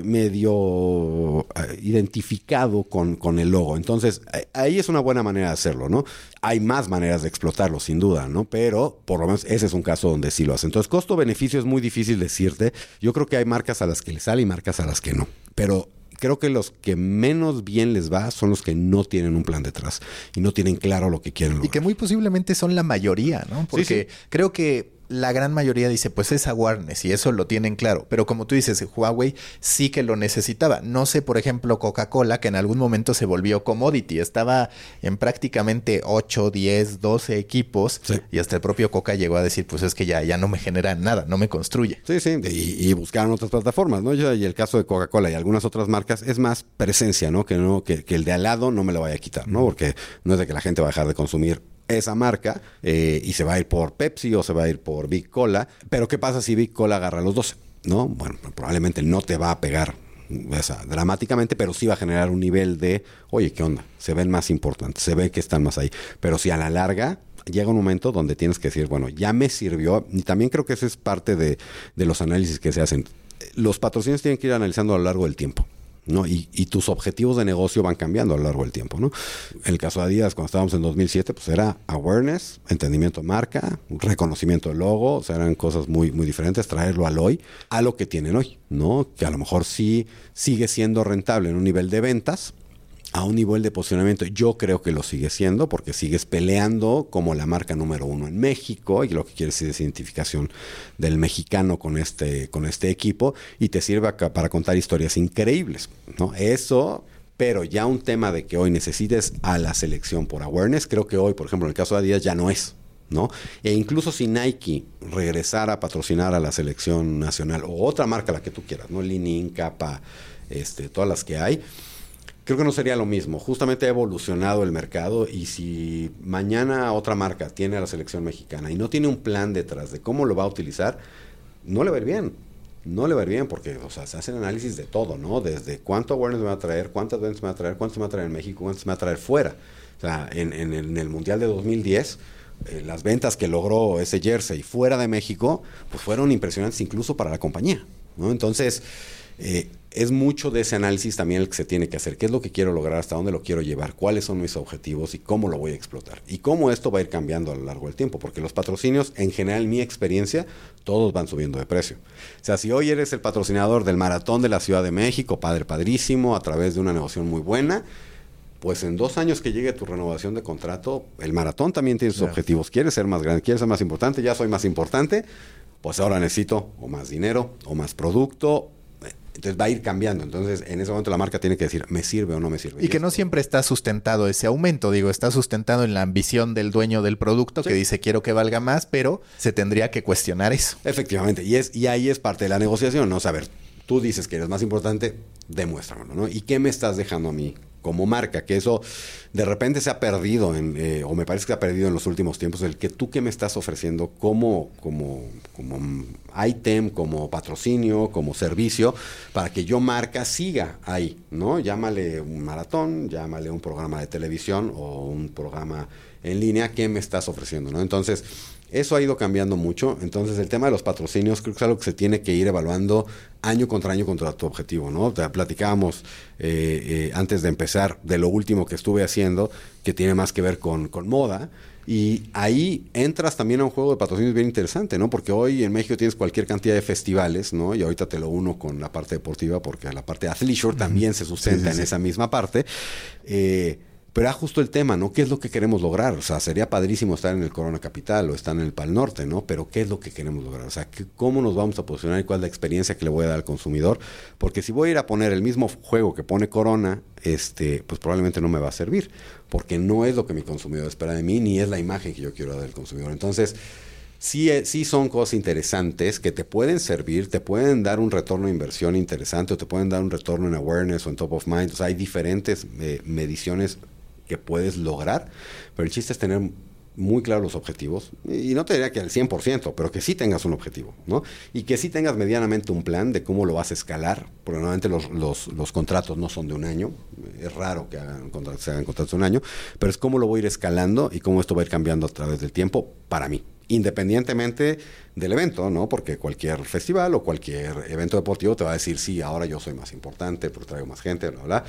medio identificado con, con el logo. Entonces ahí es una buena manera de hacerlo, ¿no? Hay más maneras de explotarlo, sin duda, ¿no? Pero por lo menos ese es un caso donde sí lo hacen. Entonces costo-beneficio es muy difícil decirte. Yo creo que hay marcas a las que le sale y marcas a las que no. Pero creo que los que menos bien les va son los que no tienen un plan detrás y no tienen claro lo que quieren Y que muy posiblemente son la mayoría, ¿no? Porque creo que la gran mayoría dice, pues es awareness y eso lo tienen claro. Pero como tú dices, Huawei sí que lo necesitaba. No sé, por ejemplo, Coca-Cola, que en algún momento se volvió commodity. Estaba en prácticamente 8, 10, 12 equipos y hasta el propio Coca llegó a decir, pues es que ya, ya no me genera nada, no me construye. Sí, sí, y, buscaron otras plataformas, ¿no? y el caso de Coca-Cola y algunas otras marcas es más presencia, ¿no? Que, no que, que el de al lado no me lo vaya a quitar, ¿no? Porque no es de que la gente va a dejar de consumir esa marca eh, y se va a ir por Pepsi o se va a ir por Big Cola. Pero ¿qué pasa si Big Cola agarra los 12? ¿No? Bueno, probablemente no te va a pegar dramáticamente, pero sí va a generar un nivel de, oye, ¿qué onda? Se ven más importantes, se ve que están más ahí. Pero si a la larga llega un momento donde tienes que decir, bueno, ya me sirvió, y también creo que eso es parte de, de los análisis que se hacen. Los patrocinios tienen que ir analizando a lo largo del tiempo. ¿No? Y, tus objetivos de negocio van cambiando a lo largo del tiempo, ¿no? El caso de Adidas, cuando estábamos en 2007, pues era awareness, entendimiento de marca, reconocimiento de logo, o sea, eran cosas muy, muy diferentes, traerlo al hoy a lo que tienen hoy, ¿no? Que a lo mejor sí sigue siendo rentable en un nivel de ventas, a un nivel de posicionamiento. Yo creo que lo sigue siendo porque sigues peleando como la marca número uno en México y lo que quieres es identificación del mexicano con este, con este equipo y te sirve para contar historias increíbles. ¿no? Eso, pero ya un tema de que hoy necesites a la selección por awareness, creo que hoy, por ejemplo, en el caso de Adidas ya no es. ¿no? E incluso si Nike regresara a patrocinar a la selección nacional o otra marca, la que tú quieras, ¿no? Linin, Capa, este, todas las que hay, creo que no sería lo mismo. Justamente ha evolucionado el mercado y si mañana otra marca tiene a la selección mexicana y no tiene un plan detrás de cómo lo va a utilizar, no le va a ir bien. No le va a ir bien porque, se hacen análisis de todo, ¿no? Desde cuánto awareness me va a traer, cuántas ventas me va a traer, cuánto me va a traer en México, cuántas me va a traer fuera. O sea, en, el Mundial de 2010 eh, las ventas que logró ese jersey fuera de México, pues fueron impresionantes incluso para la compañía, ¿no? Entonces, eh, es mucho de ese análisis también el que se tiene que hacer. ¿Qué es lo que quiero lograr? ¿Hasta dónde lo quiero llevar? ¿Cuáles son mis objetivos? ¿Y cómo lo voy a explotar? Y cómo esto va a ir cambiando a lo largo del tiempo. Porque los patrocinios, en general, mi experiencia, todos van subiendo de precio. O sea, si hoy eres el patrocinador del maratón de la Ciudad de México, padre padrísimo, a través de una negociación muy buena, pues en dos años que llegue tu renovación de contrato, el maratón también tiene sus objetivos. ¿Quieres ser más grande? ¿Quieres ser más importante? Ya soy más importante. Pues ahora necesito o más dinero, o más producto, entonces va a ir cambiando. Entonces, en ese momento la marca tiene que decir, ¿me sirve o no me sirve? Y, que no siempre está sustentado ese aumento. Digo, está sustentado en la ambición del dueño del producto que dice, quiero que valga más, pero se tendría que cuestionar eso. Efectivamente. Y, es, y ahí es parte de la negociación, ¿no? Saber, tú dices que eres más importante, demuéstramelo, ¿no? ¿Y qué me estás dejando a mí como marca, que eso de repente se ha perdido, en, eh, o me parece que se ha perdido en los últimos tiempos, el que tú que me estás ofreciendo como, como, como item, como patrocinio, como servicio, para que yo marca siga ahí, ¿no? Llámale un maratón, llámale un programa de televisión o un programa en línea, ¿qué me estás ofreciendo, ¿no? Entonces, eso ha ido cambiando mucho. Entonces, el tema de los patrocinios creo que es algo que se tiene que ir evaluando año contra año contra tu objetivo, ¿no? Te platicábamos eh, eh, antes de empezar de lo último que estuve haciendo, que tiene más que ver con, con moda. Y ahí entras también a un juego de patrocinios bien interesante, ¿no? Porque hoy en México tienes cualquier cantidad de festivales, ¿no? Y ahorita te lo uno con la parte deportiva, porque la parte de athleisure también se sustenta en esa misma parte. Eh, pero era justo el tema, ¿no? ¿Qué es lo que queremos lograr? O sea, sería padrísimo estar en el Corona Capital o estar en el Pal Norte, ¿no? Pero ¿qué es lo que queremos lograr? O sea, ¿cómo nos vamos a posicionar y cuál es la experiencia que le voy a dar al consumidor? Porque si voy a ir a poner el mismo juego que pone Corona, este, pues probablemente no me va a servir, porque no es lo que mi consumidor espera de mí, ni es la imagen que yo quiero dar al consumidor. Entonces, sí, eh, sí son cosas interesantes que te pueden servir, te pueden dar un retorno de inversión interesante o te pueden dar un retorno en awareness o en top of mind. O sea, hay diferentes eh, mediciones que puedes lograr, pero el chiste es tener muy claros los objetivos, y no te diría que al 100%, pero que sí tengas un objetivo, ¿no? Y que sí tengas medianamente un plan de cómo lo vas a escalar, porque normalmente los, contratos no son de un año, es raro que hagan se hagan contratos de un año, pero es cómo lo voy a ir escalando y cómo esto va a ir cambiando a través del tiempo para mí, independientemente del evento, ¿no? Porque cualquier festival o cualquier evento deportivo te va a decir, sí, ahora yo soy más importante, porque traigo más gente, bla, bla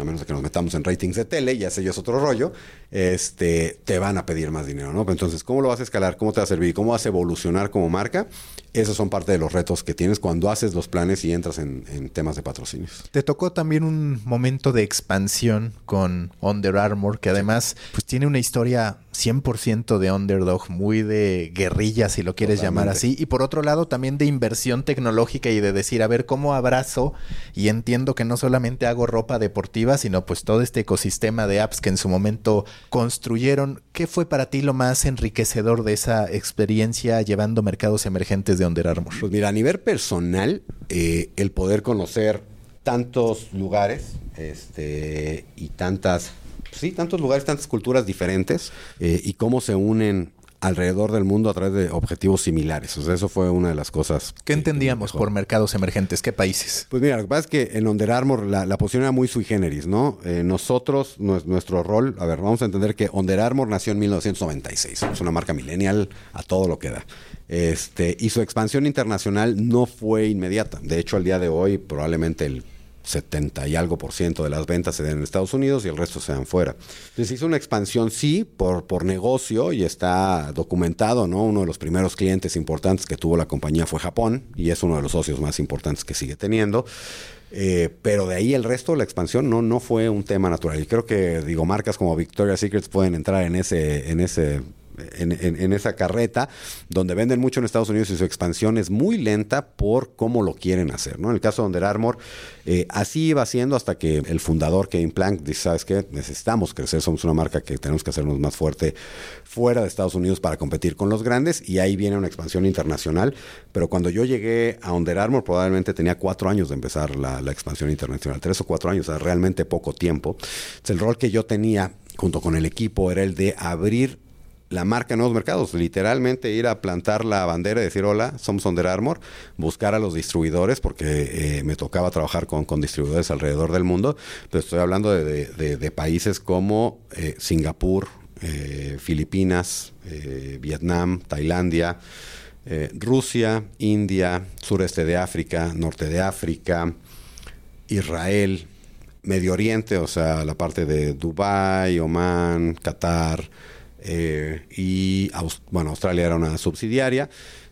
a menos de que nos metamos en ratings de tele, y ese ya es otro rollo, este, te van a pedir más dinero, ¿no? Entonces, ¿cómo lo vas a escalar? ¿Cómo te va a servir? ¿Cómo vas a evolucionar como marca? Esos son parte de los retos que tienes cuando haces los planes y entras en, temas de patrocinios. Te tocó también un momento de expansión con Under Armour, que además pues tiene una historia 100% de underdog, muy de guerrilla, si lo quieres llamar así. Y por otro lado, también de inversión tecnológica y de decir, a ver, ¿cómo abrazo? Y entiendo que no solamente hago ropa deportiva, sino pues todo este ecosistema de apps que en su momento construyeron. ¿Qué fue para ti lo más enriquecedor de esa experiencia llevando mercados emergentes de Under Armour? Pues mira, a nivel personal, eh, el poder conocer tantos lugares este, y tantas sí, tantos lugares, tantas culturas diferentes eh, y cómo se unen alrededor del mundo a través de objetivos similares. O sea, eso fue una de las cosas. ¿Qué entendíamos por mercados emergentes? ¿Qué países? Pues mira, lo que pasa es que en Under Armour la, posición era muy sui generis, ¿no? Eh, nosotros, nuestro rol, a ver, vamos a entender que Under Armour nació en 1996. Es una marca millennial a todo lo que da. Este, y su expansión internacional no fue inmediata. De hecho, al día de hoy, probablemente el 70 y algo por ciento de las ventas se den en Estados Unidos y el resto se dan fuera. Entonces hizo una expansión, sí, por, por negocio y está documentado, ¿no? Uno de los primeros clientes importantes que tuvo la compañía fue Japón y es uno de los socios más importantes que sigue teniendo. Eh, pero de ahí el resto, la expansión no, no fue un tema natural. Y creo que, digo, marcas como Victoria's Secrets pueden entrar en ese, en ese en, esa carreta, donde venden mucho en Estados Unidos y su expansión es muy lenta por cómo lo quieren hacer. ¿no? En el caso de Under Armour, eh, así iba siendo hasta que el fundador Kevin Plank dice, ¿sabes qué? Necesitamos crecer, somos una marca que tenemos que hacernos más fuerte fuera de Estados Unidos para competir con los grandes y ahí viene una expansión internacional. Pero cuando yo llegué a Under Armour probablemente tenía cuatro años de empezar la, expansión internacional, tres o cuatro años, o sea, realmente poco tiempo. el rol que yo tenía junto con el equipo era el de abrir la marca en nuevos mercados, literalmente ir a plantar la bandera y decir hola, somos Under Armour, buscar a los distribuidores, porque eh, me tocaba trabajar con, distribuidores alrededor del mundo, pero estoy hablando de, países como eh, Singapur, eh, Filipinas, Vietnam, Tailandia, Rusia, India, sureste de África, norte de África, Israel, Medio Oriente, o sea, la parte de Dubái, Oman, Qatar, eh, y bueno, Australia era una subsidiaria,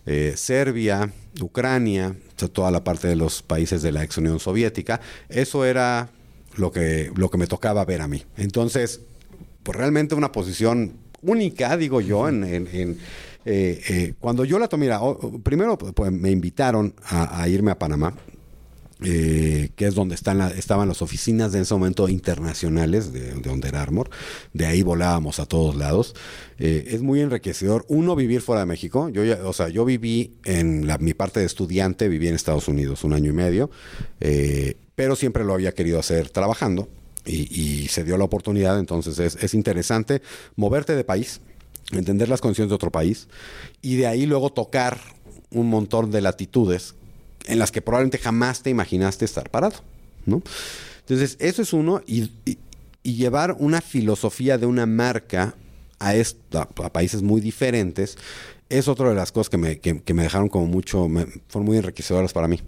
eh, Serbia, Ucrania, toda la parte de los países de la ex Unión Soviética, eso era lo que, lo que me tocaba ver a mí. Entonces, pues realmente una posición única, digo yo, en, eh, cuando yo la tomé, primero pues, me invitaron a, irme a Panamá, eh, que es donde están estaban las oficinas de ese momento internacionales de, Under Armour. De ahí volábamos a todos lados. Eh, es muy enriquecedor. Uno, vivir fuera de México. Yo o sea, yo viví en mi parte de estudiante, viví en Estados Unidos un año y medio, eh, pero siempre lo había querido hacer trabajando y, se dio la oportunidad. Entonces es, es interesante moverte de país, entender las condiciones de otro país y de ahí luego tocar un montón de latitudes en las que probablemente jamás te imaginaste estar parado, ¿no? Entonces, eso es uno, y, llevar una filosofía de una marca a, a países muy diferentes es otra de las cosas que me, que, me dejaron como mucho, fueron muy enriquecedoras para mí.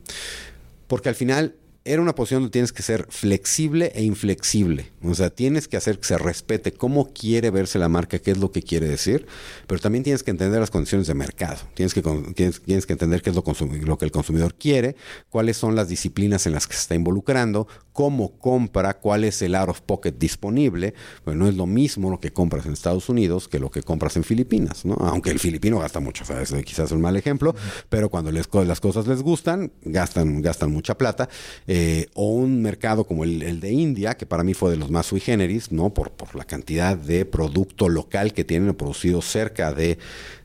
Porque al final era una posición donde tienes que ser flexible e inflexible. O sea, tienes que hacer que se respete cómo quiere verse la marca, qué es lo que quiere decir, pero también tienes que entender las condiciones de mercado. Tienes que, tienes, que entender qué es lo, lo, que el consumidor quiere, cuáles son las disciplinas en las que se está involucrando, cómo compra, cuál es el out of pocket disponible. Pues no es lo mismo lo que compras en Estados Unidos que lo que compras en Filipinas, ¿no? Aunque el filipino gasta mucho, o sea, es quizás un mal ejemplo, pero cuando les, las cosas les gustan, gastan, gastan mucha plata. Eh, o un mercado como el, de India, que para mí fue de los más sui generis, ¿no? Por, por la cantidad de producto local que tienen producido cerca de,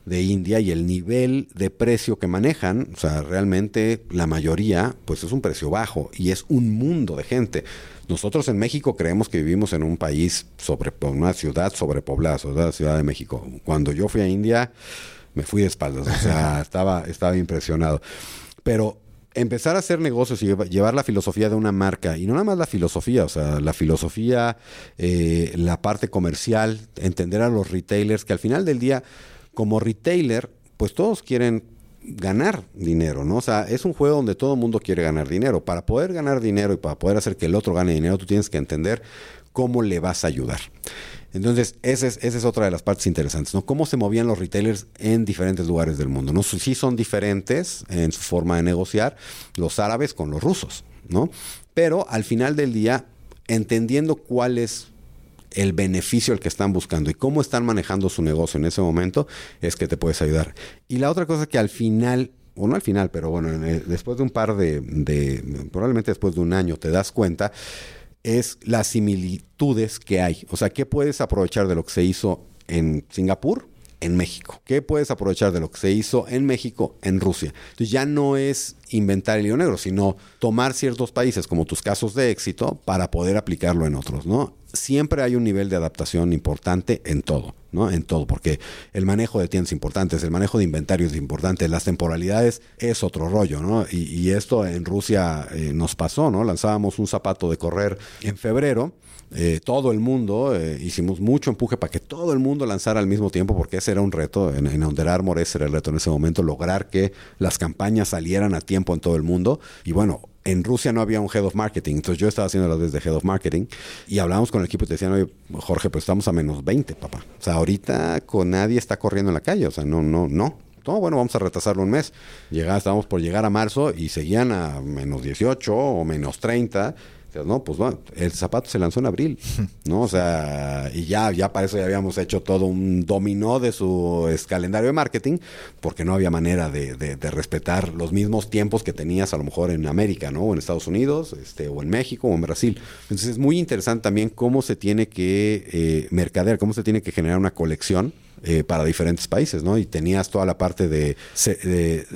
de India y el nivel de precio que manejan, o sea, realmente la mayoría, pues es un precio bajo y es un mundo de gente. Nosotros en México creemos que vivimos en un país sobre una ciudad sobrepoblada, la Ciudad de México. Cuando yo fui a India, me fui de espaldas, o sea, estaba, estaba impresionado. Pero empezar a hacer negocios y llevar la filosofía de una marca, y no nada más la filosofía, o sea, la filosofía, eh, la parte comercial, entender a los retailers, que al final del día, como retailer, pues todos quieren ganar dinero, ¿no? O sea, es un juego donde todo el mundo quiere ganar dinero. Para poder ganar dinero y para poder hacer que el otro gane dinero, tú tienes que entender cómo le vas a ayudar. Entonces, esa es, esa es otra de las partes interesantes, ¿no? Cómo se movían los retailers en diferentes lugares del mundo, ¿no? Sí son diferentes en su forma de negociar los árabes con los rusos, ¿no? Pero al final del día, entendiendo cuál es el beneficio al que están buscando y cómo están manejando su negocio en ese momento, es que te puedes ayudar. Y la otra cosa que al final o no al final, pero bueno, después de un par de, probablemente después de un año, te das cuenta, es las similitudes que hay. O sea, ¿qué puedes aprovechar de lo que se hizo en Singapur? En México. ¿Qué puedes aprovechar de lo que se hizo en México, en Rusia? Entonces ya no es inventar el hilo negro, sino tomar ciertos países como tus casos de éxito para poder aplicarlo en otros, ¿no? Siempre hay un nivel de adaptación importante en todo, ¿no? En todo, porque el manejo de tiendas importantes, el manejo de inventarios es importante, las temporalidades es otro rollo, ¿no? Y, esto en Rusia eh, nos pasó, ¿no? Lanzábamos un zapato de correr en febrero eh, todo el mundo, eh, hicimos mucho empuje para que todo el mundo lanzara al mismo tiempo, porque ese era un reto, en, en Under ese era el reto en ese momento, lograr que las campañas salieran a tiempo en todo el mundo. Y bueno, en Rusia no había un head of marketing, entonces yo estaba haciendo las veces de head of marketing y hablábamos con el equipo y te decían, oye, Jorge, pues estamos a menos 20, papá. O sea, ahorita con nadie está corriendo en la calle, o sea, no, no, no. No, bueno, vamos a retrasarlo un mes. Llegaba, estábamos por llegar a marzo y seguían a menos 18 o menos 30 no, pues bueno, el zapato se lanzó en abril, ¿no? O sea, y ya, ya para eso ya habíamos hecho todo un dominó de su calendario de marketing, porque no había manera de, respetar los mismos tiempos que tenías a lo mejor en América, ¿no? O en Estados Unidos, este, o en México, o en Brasil. Entonces es muy interesante también cómo se tiene que eh, mercadear, cómo se tiene que generar una colección eh, para diferentes países, ¿no? Y tenías toda la parte de,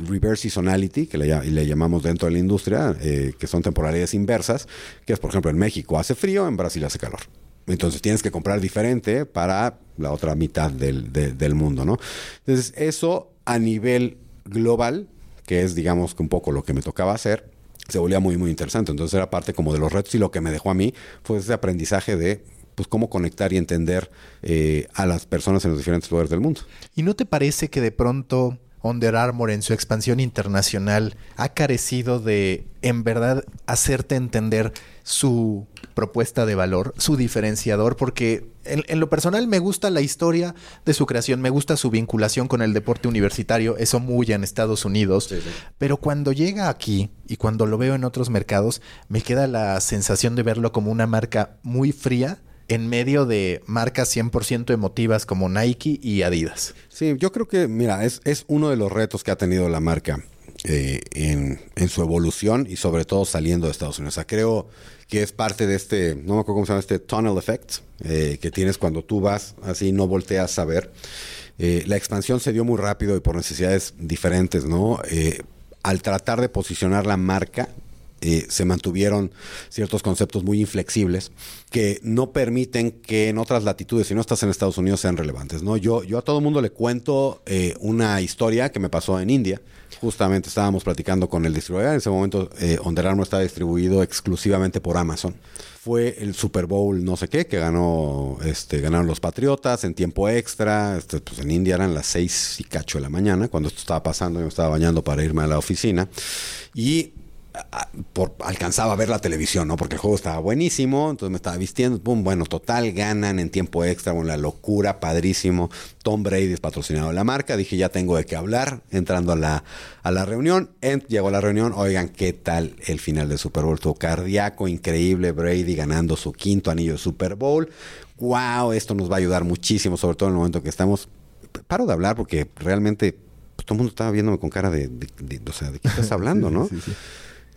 reverse seasonality, que le, llamamos dentro de la industria, eh, que son temporalidades inversas, que es, por ejemplo, en México hace frío, en Brasil hace calor. Entonces tienes que comprar diferente para la otra mitad del, del mundo, ¿no? Entonces, eso a nivel global, que es, digamos, que un poco lo que me tocaba hacer, se volvía muy, muy interesante. Entonces era parte como de los retos y lo que me dejó a mí fue ese aprendizaje de pues cómo conectar y entender eh, a las personas en los diferentes lugares del mundo. ¿Y no te parece que de pronto Under Armour en su expansión internacional ha carecido de, en verdad, hacerte entender su propuesta de valor, su diferenciador, porque en, lo personal me gusta la historia de su creación, me gusta su vinculación con el deporte universitario, eso muy en Estados Unidos, pero cuando llega aquí y cuando lo veo en otros mercados, me queda la sensación de verlo como una marca muy fría en medio de marcas 100% emotivas como Nike y Adidas. Sí, yo creo que, mira, es, es uno de los retos que ha tenido la marca eh, en, en, su evolución y sobre todo saliendo de Estados Unidos. O sea, creo que es parte de este, no me acuerdo cómo se llama, este tunnel effect eh, que tienes cuando tú vas así, no volteas a ver. Eh, la expansión se dio muy rápido y por necesidades diferentes, ¿no? al tratar de posicionar la marca eh, se mantuvieron ciertos conceptos muy inflexibles que no permiten que en otras latitudes, si no estás en Estados Unidos, sean relevantes. ¿no? Yo, yo a todo mundo le cuento eh, una historia que me pasó en India. Justamente estábamos platicando con el distribuidor. En ese momento, eh, Under Armour está distribuido exclusivamente por Amazon. Fue el Super Bowl no sé qué, que ganó, este, ganaron los Patriotas en tiempo extra. Este, pues en India eran las seis y cacho de la mañana, cuando esto estaba pasando, yo me estaba bañando para irme a la oficina. Y por, alcanzaba a ver la televisión, ¿no? Porque el juego estaba buenísimo, entonces me estaba vistiendo, pum, bueno, total, ganan en tiempo extra, con la locura, padrísimo. Tom Brady es patrocinado de la marca, dije, ya tengo de qué hablar, entrando a la, a la reunión, llegó a la reunión, oigan, ¿qué tal el final del Super Bowl? Todo cardíaco, increíble, Brady ganando su quinto anillo de Super Bowl. Wow, esto nos va a ayudar muchísimo, sobre todo en el momento que estamos. Paro de hablar porque realmente pues, todo el mundo estaba viéndome con cara de, o sea, ¿de qué estás hablando, no? sí, sí.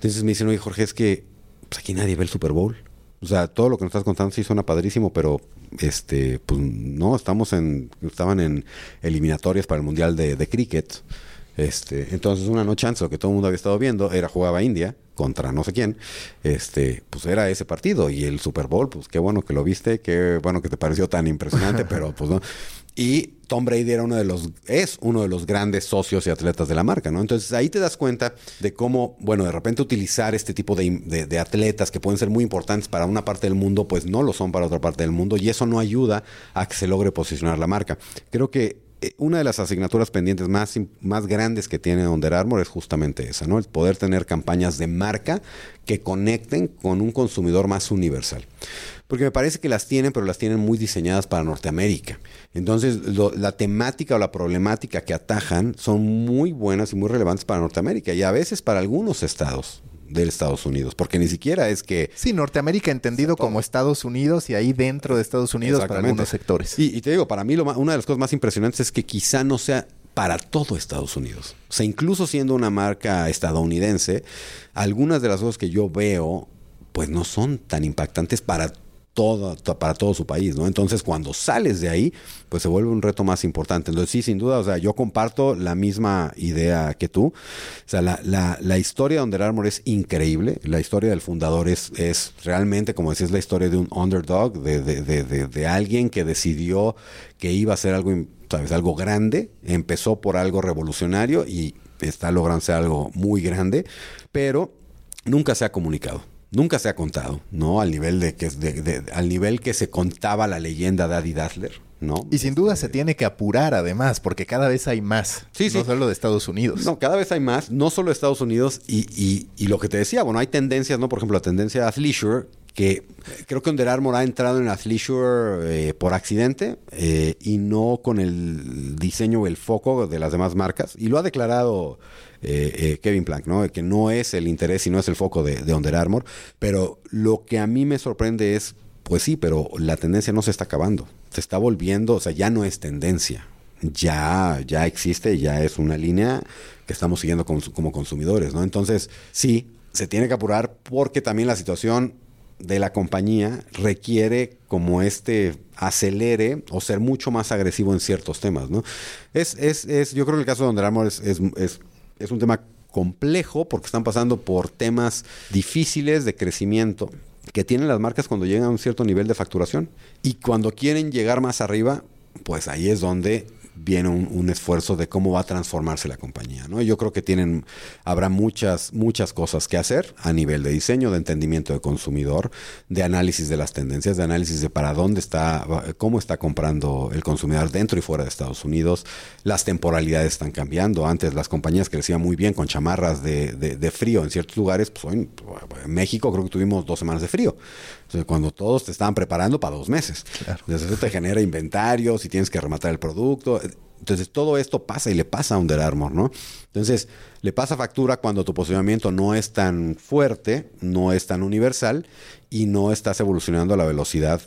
Entonces me dicen, oye, Jorge, es que pues aquí nadie ve el Super Bowl. O sea, todo lo que nos estás contando sí suena padrísimo, pero este, pues no, estamos en, estaban en eliminatorias para el Mundial de, de Cricket. Este, entonces una noche antes lo que todo el mundo había estado viendo era jugaba India contra no sé quién, este, pues era ese partido y el Super Bowl, pues qué bueno que lo viste, qué bueno que te pareció tan impresionante, pero pues no. Y Tom Brady era uno de los, es uno de los grandes socios y atletas de la marca, ¿no? Entonces ahí te das cuenta de cómo, bueno, de repente utilizar este tipo de, de, atletas que pueden ser muy importantes para una parte del mundo, pues no lo son para otra parte del mundo y eso no ayuda a que se logre posicionar la marca. Creo que eh, una de las asignaturas pendientes más, más grandes que tiene Under Armour es justamente esa, ¿no? El poder tener campañas de marca que conecten con un consumidor más universal. Porque me parece que las tienen, pero las tienen muy diseñadas para Norteamérica. Entonces, la temática o la problemática que atajan son muy buenas y muy relevantes para Norteamérica y a veces para algunos estados de Estados Unidos, porque ni siquiera es que... Sí, Norteamérica entendido como Estados Unidos y ahí dentro de Estados Unidos para algunos sectores. Y, y te digo, para mí lo, una de las cosas más impresionantes es que quizá no sea para todo Estados Unidos. O sea, incluso siendo una marca estadounidense, algunas de las cosas que yo veo, pues no son tan impactantes para todo, para todo su país, ¿no? Entonces, cuando sales de ahí, pues se vuelve un reto más importante. Entonces, sí, sin duda, o sea, yo comparto la misma idea que tú. O sea, la, la, la historia de Under Armour es increíble. La historia del fundador es, es realmente, como decías, la historia de un underdog, de, de, de, de, alguien que decidió que iba a ser algo, ¿sabes? algo grande. Empezó por algo revolucionario y está logrando ser algo muy grande, pero nunca se ha comunicado nunca se ha contado, ¿no? Al nivel de que de, al nivel que se contaba la leyenda de Adi Dassler, ¿no? Y sin duda se tiene que apurar además, porque cada vez hay más. Sí, no solo de Estados Unidos. No, cada vez hay más, no solo de Estados Unidos, y, y, y lo que te decía, bueno, hay tendencias, ¿no? Por ejemplo, la tendencia de athleisure, que creo que Under Armour ha entrado en athleisure eh, por accidente eh, y no con el diseño o el foco de las demás marcas. Y lo ha declarado eh, eh, Kevin Plank, ¿no? Que no es el interés y no es el foco de, de Under Armour. Pero lo que a mí me sorprende es, pues sí, pero la tendencia no se está acabando. Se está volviendo, o sea, ya no es tendencia. Ya, ya existe, ya es una línea que estamos siguiendo como, como consumidores, ¿no? Entonces, sí, se tiene que apurar porque también la situación de la compañía requiere como este acelere o ser mucho más agresivo en ciertos temas, ¿no? Es, es, es yo creo que el caso de Under Armour es, es, es es un tema complejo porque están pasando por temas difíciles de crecimiento que tienen las marcas cuando llegan a un cierto nivel de facturación. Y cuando quieren llegar más arriba, pues ahí es donde viene un, esfuerzo de cómo va a transformarse la compañía. ¿no? Yo creo que tienen, habrá muchas, muchas cosas que hacer a nivel de diseño, de entendimiento de consumidor, de análisis de las tendencias, de análisis de para dónde está, cómo está comprando el consumidor dentro y fuera de Estados Unidos. Las temporalidades están cambiando. Antes las compañías crecían muy bien con chamarras de, de, frío en ciertos lugares. Pues hoy en México creo que tuvimos dos semanas de frío. Entonces, cuando todos te estaban preparando para dos meses. Entonces, eso te genera inventarios y tienes que rematar el producto. Entonces, todo esto pasa y le pasa a Under Armour, ¿no? Entonces, le pasa factura cuando tu posicionamiento no es tan fuerte, no es tan universal y no estás evolucionando a la velocidad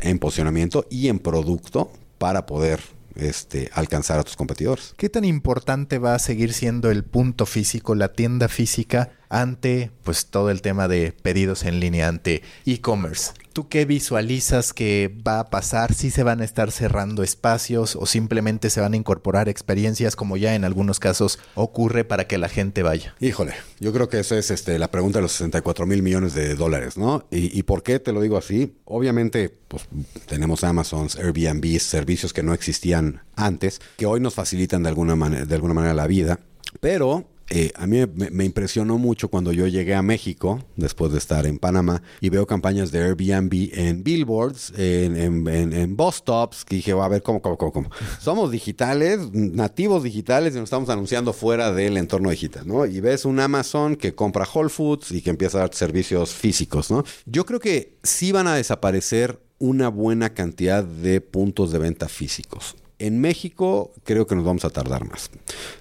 en posicionamiento y en producto para poder este, alcanzar a tus competidores. ¿Qué tan importante va a seguir siendo el punto físico, la tienda física ante pues todo el tema de pedidos en línea ante e-commerce. ¿Tú qué visualizas que va a pasar? ¿Si se van a estar cerrando espacios o simplemente se van a incorporar experiencias como ya en algunos casos ocurre para que la gente vaya? Híjole, yo creo que esa es este, la pregunta de los 64 mil millones de dólares, ¿no? ¿Y, ¿Y, por qué te lo digo así? Obviamente, pues tenemos Amazon, Airbnb, servicios que no existían antes, que hoy nos facilitan de alguna, de alguna manera la vida, pero eh, a mí me, impresionó mucho cuando yo llegué a México, después de estar en Panamá, y veo campañas de Airbnb en billboards, en, en, bus stops, que dije, a ver, ¿cómo, cómo, cómo, cómo? Somos digitales, nativos digitales, y nos estamos anunciando fuera del entorno digital, ¿no? Y ves un Amazon que compra Whole Foods y que empieza a dar servicios físicos, ¿no? Yo creo que sí van a desaparecer una buena cantidad de puntos de venta físicos. En México creo que nos vamos a tardar más.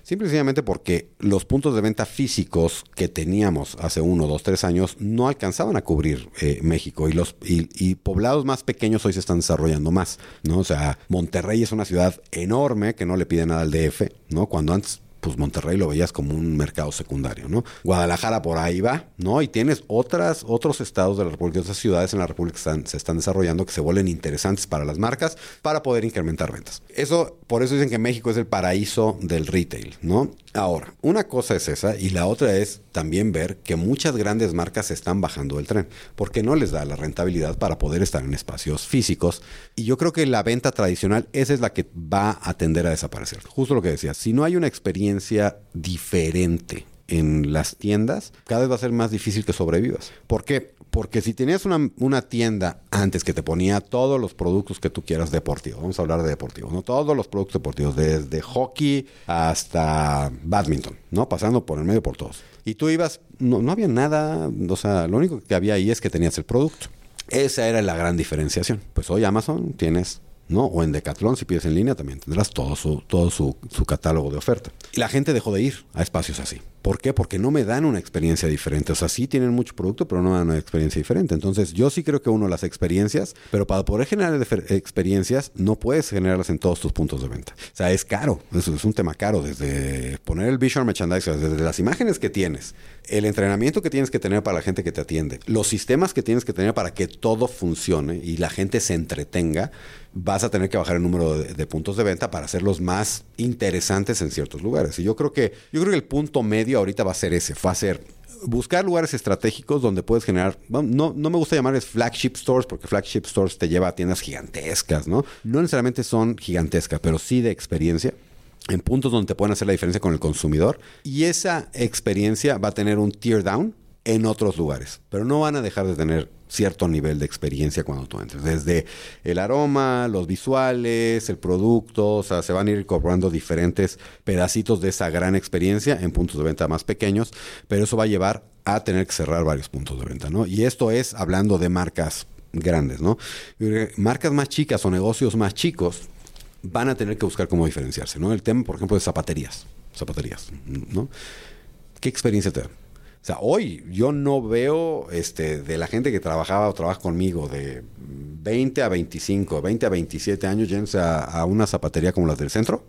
Simplemente porque los puntos de venta físicos que teníamos hace uno, dos, tres años no alcanzaban a cubrir eh, México y los y, poblados más pequeños hoy se están desarrollando más, ¿no? O sea, Monterrey es una ciudad enorme que no le pide nada al DF, ¿no? Cuando antes pues Monterrey lo veías como un mercado secundario, ¿no? Guadalajara por ahí va, ¿no? Y tienes otras, otros estados de la República, otras ciudades en la República que están, se están desarrollando que se vuelven interesantes para las marcas para poder incrementar ventas. Eso, por eso dicen que México es el paraíso del retail, ¿no? Ahora, una cosa es esa y la otra es también ver que muchas grandes marcas están bajando el tren porque no les da la rentabilidad para poder estar en espacios físicos. Y yo creo que la venta tradicional, esa es la que va a tender a desaparecer. Justo lo que decía, si no hay una experiencia diferente en las tiendas, cada vez va a ser más difícil que sobrevivas. ¿Por qué? Porque si tenías una, una, tienda antes que te ponía todos los productos que tú quieras deportivos, vamos a hablar de deportivos, ¿no? Todos los productos deportivos, desde hockey hasta badminton, ¿no? Pasando por el medio por todos. Y tú ibas, no, no había nada, o sea, lo único que había ahí es que tenías el producto. Esa era la gran diferenciación. Pues hoy Amazon tienes ¿no? O en Decathlon, si pides en línea, también tendrás todo su, todo su, su, catálogo de oferta. Y la gente dejó de ir a espacios así ¿Por qué? Porque no me dan una experiencia diferente. O sea, sí tienen mucho producto, pero no dan una experiencia diferente. Entonces, yo sí creo que uno, las experiencias, pero para poder generar experiencias, no puedes generarlas en todos tus puntos de venta. O sea, es caro. Eso es un tema caro. Desde poner el visual merchandising, desde las imágenes que tienes, el entrenamiento que tienes que tener para la gente que te atiende, los sistemas que tienes que tener para que todo funcione y la gente se entretenga, vas a tener que bajar el número de, puntos de venta para hacerlos más interesantes en ciertos lugares. Y yo creo que, yo creo que el punto medio ahorita va a ser ese, va a ser buscar lugares estratégicos donde puedes generar, no, no me gusta llamarles flagship stores porque flagship stores te lleva a tiendas gigantescas, ¿no? No necesariamente son gigantescas, pero sí de experiencia en puntos donde te pueden hacer la diferencia con el consumidor y esa experiencia va a tener un tear down en otros lugares, pero no van a dejar de tener cierto nivel de experiencia cuando tú entres. Desde el aroma, los visuales, el producto, o sea, se van a ir incorporando diferentes pedacitos de esa gran experiencia en puntos de venta más pequeños, pero eso va a llevar a tener que cerrar varios puntos de venta, ¿no? Y esto es hablando de marcas grandes, ¿no? Marcas más chicas o negocios más chicos van a tener que buscar cómo diferenciarse, ¿no? El tema, por ejemplo, de zapaterías, zapaterías, ¿no? ¿Qué experiencia te da? Sea, hoy yo no veo este, de la gente que trabajaba o trabaja conmigo de 20 a 25, 20 a 27 años, yéndose a, una zapatería como las del centro,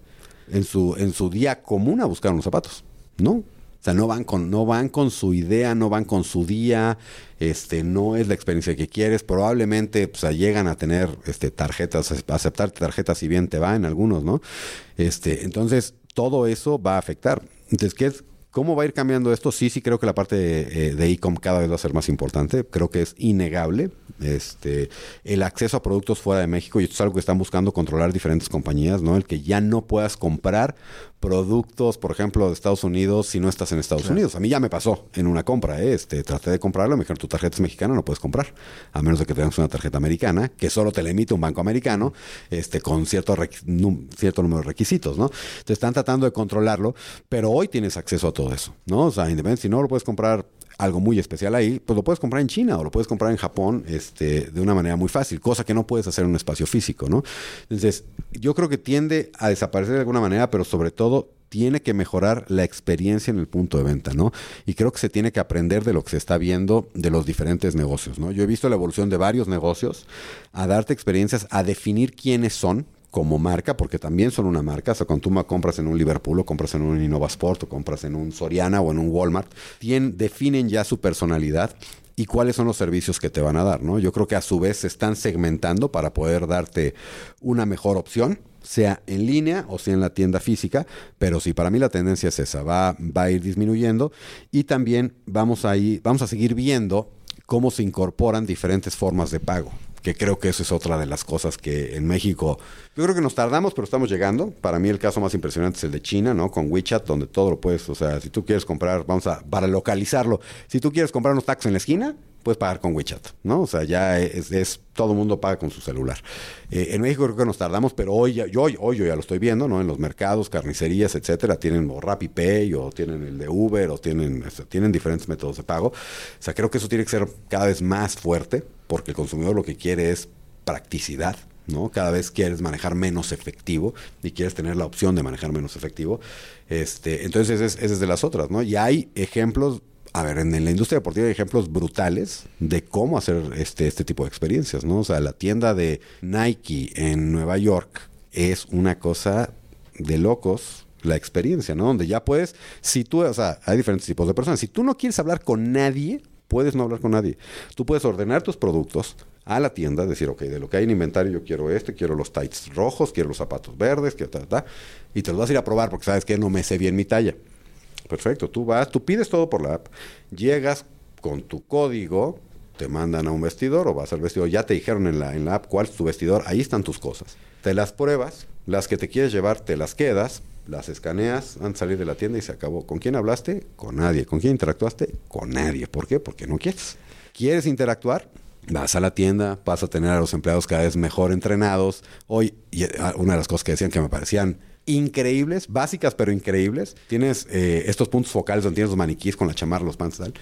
en su, en su día común a buscar unos zapatos. No, o sea, no van con, no van con su idea, no van con su día, este, no es la experiencia que quieres. Probablemente pues, llegan a tener este, tarjetas, aceptar tarjetas si bien te va en algunos, ¿no? Este, entonces, todo eso va a afectar. Entonces, ¿qué es? ¿Cómo va a ir cambiando esto? Sí, sí creo que la parte de e-com cada vez va a ser más importante. Creo que es innegable. Este, el acceso a productos fuera de México, y esto es algo que están buscando controlar diferentes compañías, ¿no? El que ya no puedas comprar productos, por ejemplo, de Estados Unidos si no estás en Estados Unidos. A mí ya me pasó en una compra, ¿eh? este, traté de comprarlo, me dijeron tu tarjeta es mexicana, no puedes comprar, a menos de que tengas una tarjeta americana, que solo te la emite un banco americano, este, con cierto, cierto número de requisitos, ¿no? Te están tratando de controlarlo, pero hoy tienes acceso a todo eso, ¿no? O sea, independientemente, si no lo puedes comprar algo muy especial ahí, pues lo puedes comprar en China o lo puedes comprar en Japón este, de una manera muy fácil, cosa que no puedes hacer en un espacio físico, ¿no? Entonces, yo creo que tiende a desaparecer de alguna manera, pero sobre todo tiene que mejorar la experiencia en el punto de venta, ¿no? Y creo que se tiene que aprender de lo que se está viendo de los diferentes negocios, ¿no? Yo he visto la evolución de varios negocios a darte experiencias, a definir quiénes son, como marca, porque también son una marca. O sea, cuando tú compras en un Liverpool o compras en un Innovasport o compras en un Soriana o en un Walmart, tienen, definen ya su personalidad y cuáles son los servicios que te van a dar, ¿no? Yo creo que a su vez se están segmentando para poder darte una mejor opción sea en línea o sea en la tienda física, pero sí, para mí la tendencia es esa, va, va a ir disminuyendo y también vamos a, ir, vamos a seguir viendo cómo se incorporan diferentes formas de pago que creo que eso es otra de las cosas que en México, yo creo que nos tardamos, pero estamos llegando. Para mí el caso más impresionante es el de China, ¿no? Con WeChat, donde todo lo puedes, o sea, si tú quieres comprar, vamos a, para localizarlo, si tú quieres comprar unos tacos en la esquina, puedes pagar con WeChat, ¿no? O sea, ya es, todo el mundo paga con su celular. Eh, en México creo que nos tardamos, pero hoy, yo, hoy, hoy yo ya lo estoy viendo, ¿no? En los mercados, carnicerías, etcétera, tienen o Pay o tienen el de Uber o tienen, tienen diferentes métodos de pago. O sea, creo que eso tiene que ser cada vez más fuerte porque el consumidor lo que quiere es practicidad. ¿no? Cada vez quieres manejar menos efectivo y quieres tener la opción de manejar menos efectivo. Este, entonces, es, de las otras, ¿no? Y hay ejemplos a ver, en, la industria deportiva hay ejemplos brutales de cómo hacer este, este tipo de experiencias, ¿no? O sea, la tienda de Nike en Nueva York es una cosa de locos la experiencia, ¿no? Donde ya puedes, si tú, o sea, hay diferentes tipos de personas. Si tú no quieres hablar con nadie, puedes no hablar con nadie. Tú puedes ordenar tus productos a la tienda, decir, ok, de lo que hay en inventario yo quiero este, quiero los tights rojos, quiero los zapatos verdes, que ta, ta, y te los vas a ir a probar porque sabes que no me sé bien mi talla. Perfecto, tú vas, tú pides todo por la app, llegas con tu código, te mandan a un vestidor o vas al vestidor, ya te dijeron en la, en la app cuál es tu vestidor, ahí están tus cosas. Te las pruebas, las que te quieres llevar, te las quedas, las escaneas antes de salir de la tienda y se acabó. ¿Con quién hablaste? Con nadie. ¿Con quién interactuaste? Con nadie. ¿Por qué? Porque no quieres. ¿Quieres interactuar? Vas a la tienda, vas a tener a los empleados cada vez mejor entrenados. Hoy, eh, una de las cosas que decían que me parecían increíbles, básicas pero increíbles, tienes eh, estos puntos focales donde tienes los maniquíes con la chamarra, los pants tal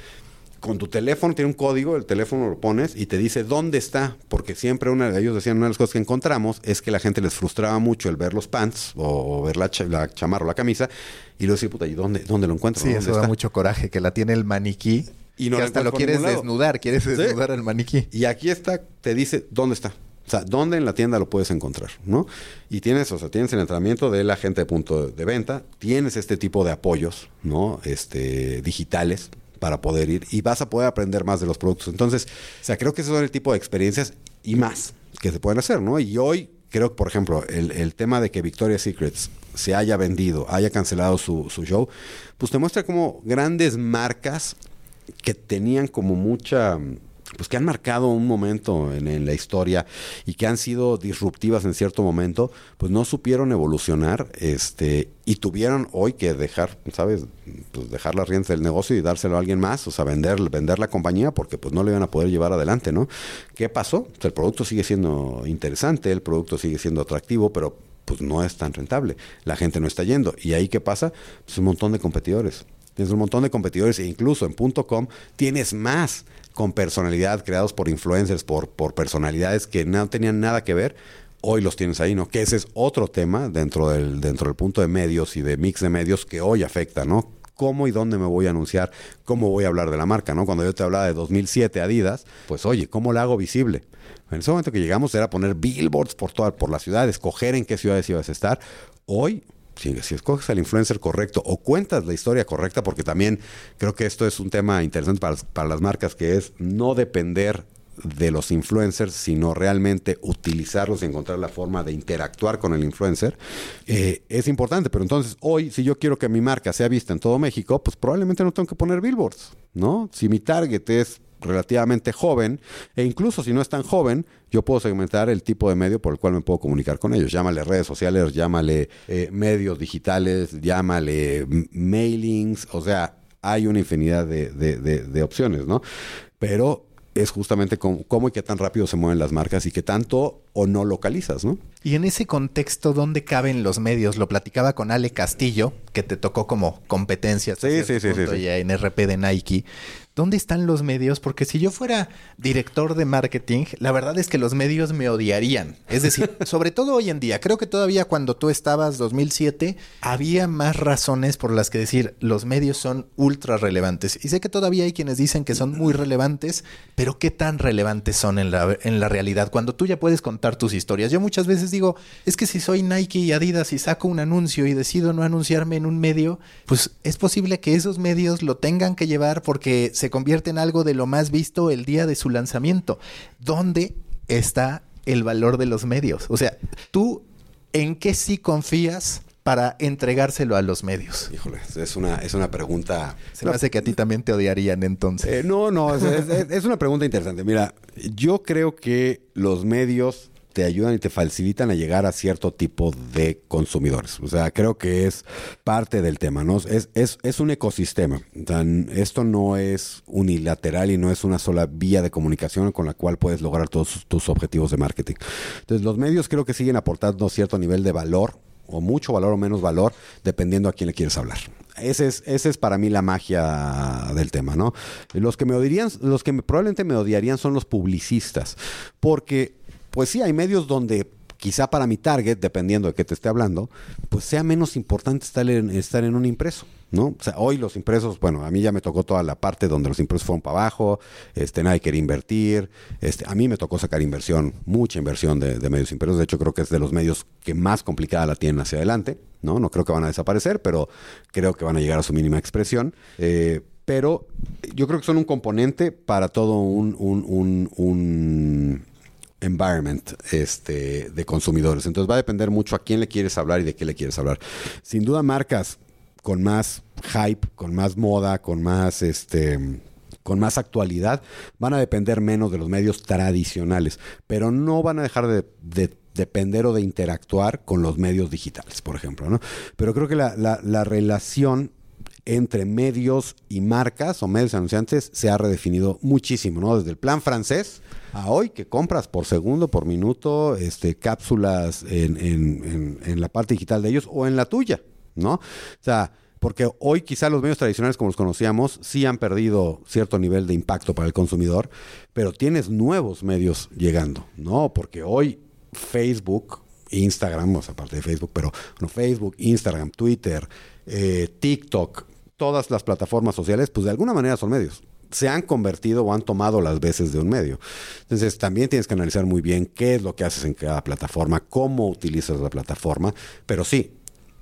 con tu teléfono, tiene un código, el teléfono lo pones y te dice dónde está, porque siempre una de ellos decían, una de las cosas que encontramos es que la gente les frustraba mucho el ver los pants o, ver la, la chamarra o la camisa y luego decir, puta, ¿y dónde, dónde lo encuentro? Sí, eso da mucho coraje, que la tiene el maniquí y no hasta lo quieres desnudar, quieres desnudar el maniquí. Y aquí está, te dice dónde está. O sea, ¿dónde en la tienda lo puedes encontrar? ¿no? Y tienes, o sea, tienes el entrenamiento de la gente de punto de venta, tienes este tipo de apoyos, ¿no? Este, digitales para poder ir y vas a poder aprender más de los productos. Entonces, o sea, creo que esos son el tipo de experiencias y más que se pueden hacer, ¿no? Y hoy creo que, por ejemplo, el, tema de que Victoria's Secrets se haya vendido, haya cancelado su, su show, pues te muestra como grandes marcas que tenían como mucha pues que han marcado un momento en, la historia y que han sido disruptivas en cierto momento, pues no supieron evolucionar, este, y tuvieron hoy que dejar, ¿sabes? Pues dejar las riendas del negocio y dárselo a alguien más, o sea, vender, vender la compañía porque pues no le iban a poder llevar adelante, ¿no? ¿Qué pasó? Pues, el producto sigue siendo interesante, el producto sigue siendo atractivo, pero pues no es tan rentable. La gente no está yendo. ¿Y ahí qué pasa? Pues un montón de competidores. Tienes un montón de competidores e incluso en .com tienes más con personalidad creados por influencers, por, personalidades que no tenían nada que ver. Hoy los tienes ahí, ¿no? Que ese es otro tema dentro del, dentro del punto de medios y de mix de medios que hoy afecta, ¿no? cómo y dónde me voy a anunciar, cómo voy a hablar de la marca, ¿no? Cuando yo te hablaba de 2007 Adidas, pues oye, ¿cómo la hago visible? En ese momento que llegamos era poner billboards por toda por la ciudad, escoger en qué ciudades ibas a estar. Hoy si, escoges al influencer correcto o cuentas la historia correcta, porque también creo que esto es un tema interesante para, las marcas, que es no depender de los influencers, sino realmente utilizarlos y encontrar la forma de interactuar con el influencer, eh, es importante. Pero entonces, hoy, si yo quiero que mi marca sea vista en todo México, pues probablemente no tengo que poner billboards, ¿no? Si mi target es relativamente joven, e incluso si no es tan joven, yo puedo segmentar el tipo de medio por el cual me puedo comunicar con ellos. Llámale redes sociales, llámale eh, medios digitales, llámale mailings, o sea, hay una infinidad de, de, opciones, ¿no? Pero es justamente cómo, cómo, y qué tan rápido se mueven las marcas y qué tanto o no localizas, ¿no? Y en ese contexto, ¿dónde caben los medios? Lo platicaba con Ale Castillo, que te tocó como competencia sí, sí, sí, en RP de Nike, ¿Dónde están los medios? Porque si yo fuera director de marketing, la verdad es que los medios me odiarían. Es decir, sobre todo hoy en día, creo que todavía cuando tú estabas 2007, había más razones por las que decir los medios son ultra relevantes. Y sé que todavía hay quienes dicen que son muy relevantes, pero ¿qué tan relevantes son en la, en la realidad? Cuando tú ya puedes contar tus historias. Yo muchas veces digo, es que si soy Nike y Adidas y saco un anuncio y decido no anunciarme en un medio, pues es posible que esos medios lo tengan que llevar porque se convierte en algo de lo más visto el día de su lanzamiento. ¿Dónde está el valor de los medios? O sea, tú, ¿en qué sí confías? para entregárselo a los medios? Híjole, es una, es una pregunta... Se me hace que a ti también te odiarían entonces. Eh, no, no, es, una pregunta interesante. Mira, yo creo que los medios te ayudan y te facilitan a llegar a cierto tipo de consumidores. O sea, creo que es parte del tema, ¿no? Es, es, es un ecosistema. esto no es unilateral y no es una sola vía de comunicación con la cual puedes lograr todos tus objetivos de marketing. Entonces, los medios creo que siguen aportando cierto nivel de valor o mucho valor o menos valor, dependiendo a quién le quieres hablar. Ese es, ese es para mí la magia del tema, ¿no? Los que me odiarían, los que probablemente me odiarían son los publicistas, porque pues sí, hay medios donde quizá para mi target, dependiendo de qué te esté hablando, pues sea menos importante estar en, estar en un impreso. ¿no? O sea, hoy los impresos, bueno, a mí ya me tocó toda la parte donde los impresos fueron para abajo, este, nadie quería invertir, este, a mí me tocó sacar inversión, mucha inversión de, medios impresos, de hecho creo que es de los medios que más complicada la tienen hacia adelante, ¿no? No creo que van a desaparecer, pero creo que van a llegar a su mínima expresión. Eh, pero yo creo que son un componente para todo un, un environment este, de consumidores. Entonces va a depender mucho a quién le quieres hablar y de qué le quieres hablar. Sin duda marcas con más hype, con más moda, con más este con más actualidad, van a depender menos de los medios tradicionales, pero no van a dejar de, depender o de interactuar con los medios digitales, por ejemplo. ¿no? Pero creo que la, la relación entre medios y marcas o medios anunciantes se ha redefinido muchísimo, ¿no? Desde el plan francés a hoy que compras por segundo, por minuto, este, cápsulas en, en, en, la parte digital de ellos o en la tuya, ¿no? O sea, Porque hoy quizá los medios tradicionales como los conocíamos sí han perdido cierto nivel de impacto para el consumidor, pero tienes nuevos medios llegando, ¿no? Porque hoy Facebook, Instagram, o sea, aparte de Facebook, pero bueno, Facebook, Instagram, Twitter, eh, TikTok, todas las plataformas sociales, pues de alguna manera son medios se han convertido o han tomado las veces de un medio. Entonces también tienes que analizar muy bien qué es lo que haces en cada plataforma, cómo utilizas la plataforma, pero sí,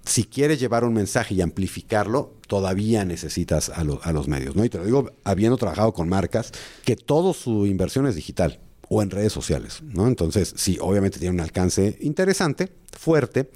si quieres llevar un mensaje y amplificarlo, todavía necesitas a, los medios, ¿no? Y te lo digo habiendo trabajado con marcas que toda su inversión es digital o en redes sociales, ¿no? Entonces, sí, obviamente tiene un alcance interesante, fuerte,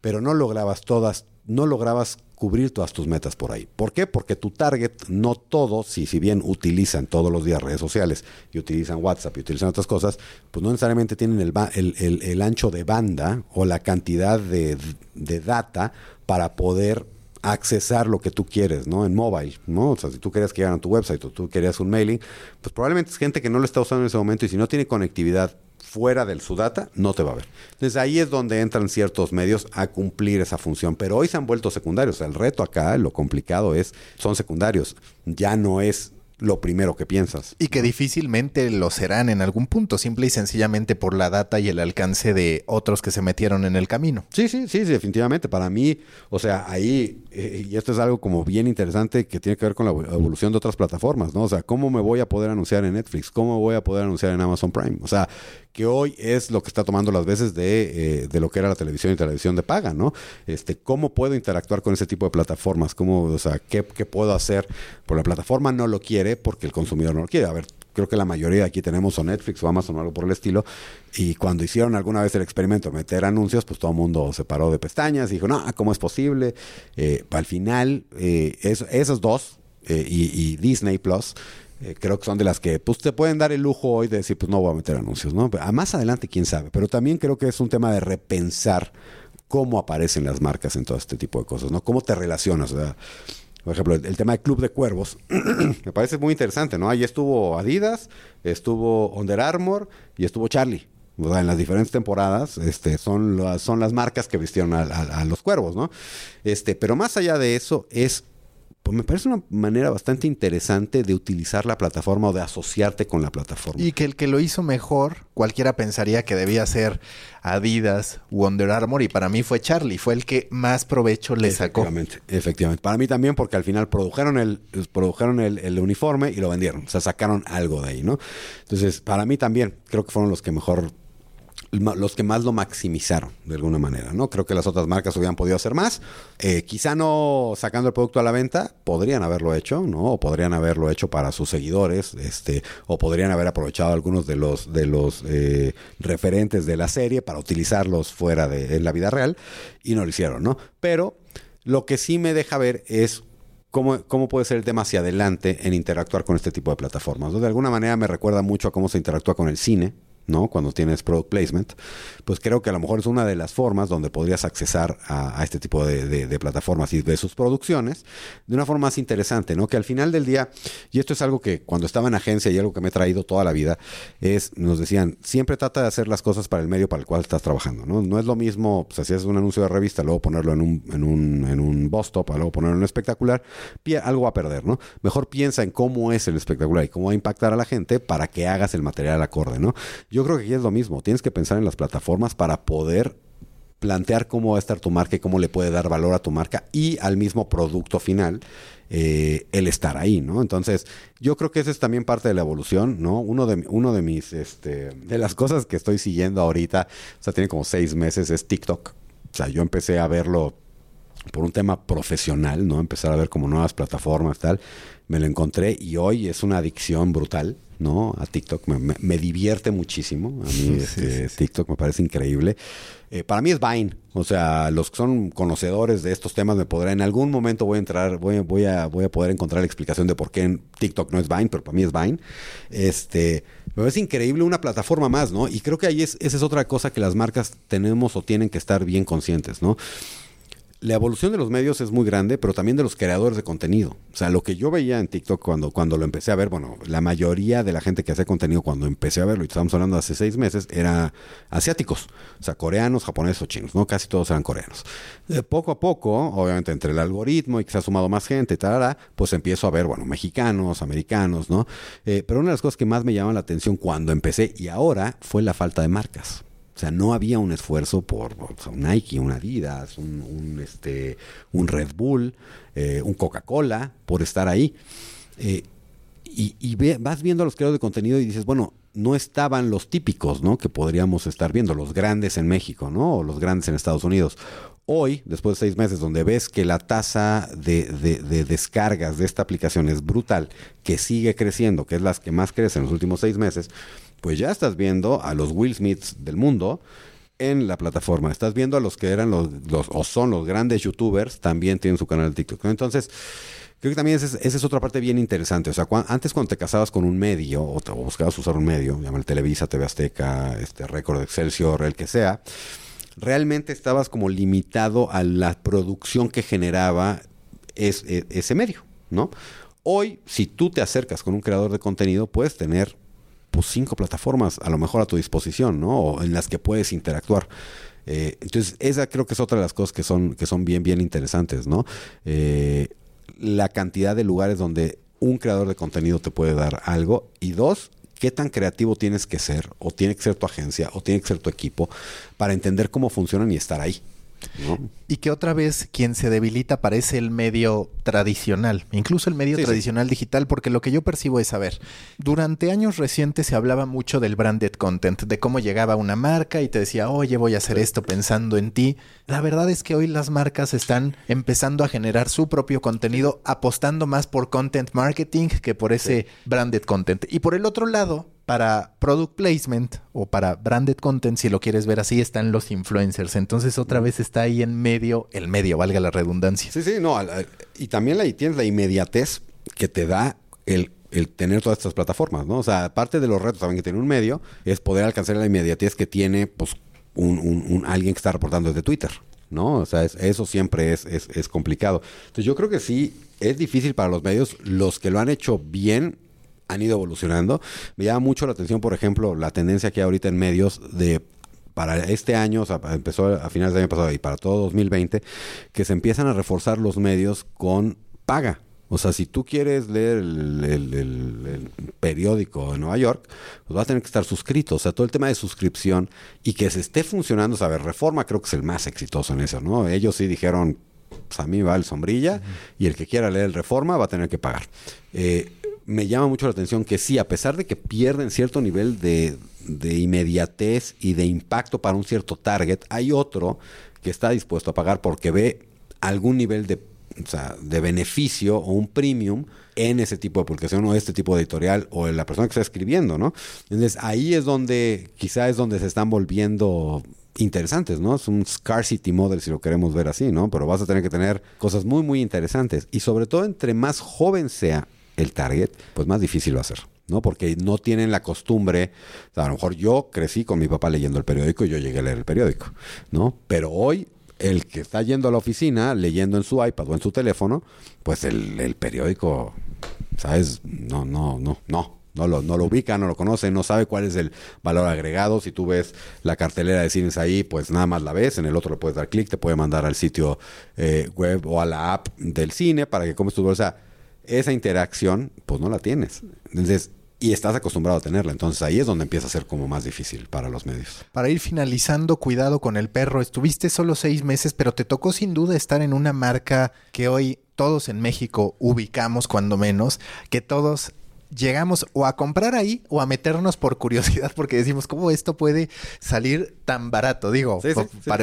pero no lograbas todas, no lograbas cubrir todas tus metas por ahí. ¿Por qué? Porque tu target, no todos, si, si bien utilizan todos los días redes sociales y utilizan WhatsApp y utilizan otras cosas, pues no necesariamente tienen el, el, el, ancho de banda o la cantidad de, de data para poder accesar lo que tú quieres, ¿no? En mobile, ¿no? O sea, si tú querías que llegaran a tu website o tú querías un mailing, pues probablemente es gente que no lo está usando en ese momento y si no tiene conectividad fuera del su data, no te va a ver. Entonces ahí es donde entran ciertos medios a cumplir esa función. Pero hoy se han vuelto secundarios. el reto acá, lo complicado es, son secundarios. Ya no es lo primero que piensas. Y que difícilmente lo serán en algún punto, simple y sencillamente por la data y el alcance de otros que se metieron en el camino. Sí, sí, sí, definitivamente. Para mí, o sea, ahí, eh, y esto es algo como bien interesante que tiene que ver con la evolución de otras plataformas, ¿no? O sea, ¿cómo me voy a poder anunciar en Netflix? ¿Cómo voy a poder anunciar en Amazon Prime? O sea, que hoy es lo que está tomando las veces de, eh, de lo que era la televisión y televisión de paga, ¿no? Este, ¿Cómo puedo interactuar con ese tipo de plataformas? ¿Cómo, o sea, qué, qué puedo hacer? Por la plataforma no lo quiere porque el consumidor no lo quiere. A ver, creo que la mayoría de aquí tenemos o Netflix o Amazon o algo por el estilo. Y cuando hicieron alguna vez el experimento de meter anuncios, pues todo el mundo se paró de pestañas y dijo, no, ¿cómo es posible? Eh, al final, eh, esos dos y, y, Disney Plus eh, creo que son de las que pues te pueden dar el lujo hoy de decir, pues no voy a meter anuncios, ¿no? A más adelante, quién sabe. Pero también creo que es un tema de repensar cómo aparecen las marcas en todo este tipo de cosas, ¿no? Cómo te relacionas, por ejemplo, el, tema de Club de Cuervos me parece muy interesante, ¿no? Ahí estuvo Adidas, estuvo Under Armour y estuvo Charlie. O en las diferentes temporadas este, son, son las marcas que vistieron a, a, los cuervos, ¿no? Este, pero más allá de eso, es pues me parece una manera bastante interesante de utilizar la plataforma o de asociarte con la plataforma. Y que el que lo hizo mejor, cualquiera pensaría que debía ser Adidas o Under Armour, y para mí fue Charlie, fue el que más provecho le sacó. Efectivamente, efectivamente. Para mí también, porque al final produjeron el, produjeron el, uniforme y lo vendieron, o sea, sacaron algo de ahí, ¿no? Entonces, para mí también, creo que fueron los que mejor los que más lo maximizaron de alguna manera, ¿no? Creo que las otras marcas hubieran podido hacer más. Eh, quizá no sacando el producto a la venta, podrían haberlo hecho, ¿no? O podrían haberlo hecho para sus seguidores, este, o podrían haber aprovechado algunos de los de los eh, referentes de la serie para utilizarlos fuera de en la vida real y no lo hicieron, ¿no? Pero lo que sí me deja ver es Cómo, cómo, puede ser el tema hacia adelante en interactuar con este tipo de plataformas. De alguna manera me recuerda mucho a cómo se interactúa con el cine, ¿no? Cuando tienes product placement, pues creo que a lo mejor es una de las formas donde podrías accesar a, este tipo de, plataformas y de sus producciones de una forma más interesante, ¿no? Que al final del día, y esto es algo que cuando estaba en agencia y algo que me he traído toda la vida, es, nos decían, siempre trata de hacer las cosas para el medio para el cual estás trabajando, ¿no? No es lo mismo, pues si un anuncio de revista, luego ponerlo en un, en un, en un bus stop, luego ponerlo en un espectacular, algo a perder, ¿no? Mejor piensa en cómo es el espectacular y cómo va a impactar a la gente para que hagas el material acorde, ¿no? Yo creo que aquí es lo mismo. Tienes que pensar en las plataformas para poder plantear cómo va a estar tu marca y cómo le puede dar valor a tu marca y al mismo producto final eh, el estar ahí, ¿no? Entonces, yo creo que esa es también parte de la evolución, ¿no? Uno de, uno de mis, este, de las cosas que estoy siguiendo ahorita, o sea, tiene como seis meses, es TikTok. O sea, yo empecé a verlo por un tema profesional, ¿no? Empezar a ver como nuevas plataformas, tal. Me lo encontré y hoy es una adicción brutal. ¿No? A TikTok. Me, divierte muchísimo. A mí este, TikTok me parece increíble. Eh, para mí es Vine. O sea, los que son conocedores de estos temas me podrán, en algún momento voy a entrar, voy, voy, a, voy a poder encontrar la explicación de por qué en TikTok no es Vine, pero para mí es Vine. Este, me parece increíble una plataforma más, ¿no? Y creo que ahí es, esa es otra cosa que las marcas tenemos o tienen que estar bien conscientes, ¿no? La evolución de los medios es muy grande, pero también de los creadores de contenido. O sea, lo que yo veía en TikTok cuando, cuando lo empecé a ver, bueno, la mayoría de la gente que hace contenido cuando empecé a verlo, y estamos hablando hace seis meses, era asiáticos. O sea, coreanos, japoneses o chinos, ¿no? Casi todos eran coreanos. De poco a poco, obviamente entre el algoritmo y que se ha sumado más gente, tal, pues empiezo a ver, bueno, mexicanos, americanos, ¿no? Eh, pero una de las cosas que más me llama la atención cuando empecé y ahora fue la falta de marcas. O sea, no había un esfuerzo por, un Nike, un Adidas, un, este, un Red Bull, eh, un Coca-Cola, por estar ahí. Eh, y, vas viendo a los creadores de contenido y dices, bueno, no estaban los típicos, ¿no? Que podríamos estar viendo, los grandes en México, ¿no? O los grandes en Estados Unidos. Hoy, después de seis meses, donde ves que la tasa de, de, descargas de esta aplicación es brutal, que sigue creciendo, que es las que más crece en los últimos seis meses, pues ya estás viendo a los Will Smiths del mundo en la plataforma. Estás viendo a los que eran los, o son los grandes youtubers, también tienen su canal de TikTok. Entonces, creo que también esa es, otra parte bien interesante. O sea, antes cuando te casabas con un medio o, te, buscabas usar un medio, llama el Televisa, TV Azteca, este Récord Excelsior, el que sea, realmente estabas como limitado a la producción que generaba e, ese medio, ¿no? Hoy, si tú te acercas con un creador de contenido, puedes tener cinco plataformas a lo mejor a tu disposición, ¿no? O en las que puedes interactuar. Eh, entonces, esa creo que es otra de las cosas que son, que son bien, bien interesantes, ¿no? Eh, la cantidad de lugares donde un creador de contenido te puede dar algo. Y dos, qué tan creativo tienes que ser, o tiene que ser tu agencia, o tiene que ser tu equipo, para entender cómo funcionan y estar ahí. Y que otra vez quien se debilita parece el medio tradicional, incluso el medio tradicional digital, porque lo que yo percibo es, a ver, durante años recientes se hablaba mucho del branded content, de cómo llegaba una marca y te decía, oye, voy a hacer esto pensando en ti. La verdad es que hoy las marcas están empezando a generar su propio contenido, apostando más por content marketing que por ese branded content. Y por el otro lado, para product placement o para branded content, si lo quieres ver así, están los influencers. Entonces otra vez está ahí en medio, el medio, valga la redundancia. Sí, sí, no. Y también la, tienes la inmediatez que te da el, tener todas estas plataformas, ¿no? O sea, aparte de los retos también que tiene un medio, es poder alcanzar la inmediatez que tiene pues un, alguien que está reportando desde Twitter. ¿no? O sea, eso siempre es, es, es, complicado. Entonces yo creo que sí, es difícil para los medios, los que lo han hecho bien han ido evolucionando. Me llama mucho la atención, por ejemplo, la tendencia que hay ahorita en medios de para este año, o sea, empezó a finales del año pasado y para todo 2020, que se empiezan a reforzar los medios con paga. O sea, si tú quieres leer el, periódico de Nueva York, pues vas a tener que estar suscrito. O sea, todo el tema de suscripción y que se esté funcionando, o sea, Reforma creo que es el más exitoso en eso, ¿no? Ellos sí dijeron, pues a mí va el sombrilla y el que quiera leer el Reforma va a tener que pagar. Eh, me llama mucho la atención que sí, a pesar de que pierden cierto nivel de, inmediatez y de impacto para un cierto target, hay otro que está dispuesto a pagar porque ve algún nivel de, de beneficio o un premium en ese tipo de publicación o este tipo de editorial o en la persona que está escribiendo, ¿no? Entonces ahí es donde, quizá es donde se están volviendo interesantes, ¿no? Es un scarcity model si lo queremos ver así, ¿no? Pero vas a tener que tener cosas muy, muy interesantes. Y sobre todo entre más joven sea el target, pues más difícil va a ser. ¿no? Porque no tienen la costumbre, a lo mejor yo crecí con mi papá leyendo el periódico y yo llegué a leer el periódico, ¿no? Pero hoy el que está yendo a la oficina, leyendo en su iPad o en su teléfono, pues el, periódico, ¿sabes? No, no, no, no. No lo, no lo ubica, no lo conoce, no sabe cuál es el valor agregado. Si tú ves la cartelera de cines ahí, pues nada más la ves. En el otro le puedes dar clic, te puede mandar al sitio eh, web o a la app del cine para que comes tu bolsa esa interacción, pues no la tienes. Entonces, y estás acostumbrado a tenerla. Entonces ahí es donde empieza a ser como más difícil para los medios. Para ir finalizando, cuidado con el perro. Estuviste solo seis meses, pero te tocó sin duda estar en una marca que hoy todos en México ubicamos cuando menos, que todos llegamos o a comprar ahí o a meternos por curiosidad porque decimos, ¿cómo esto puede salir tan barato? Digo,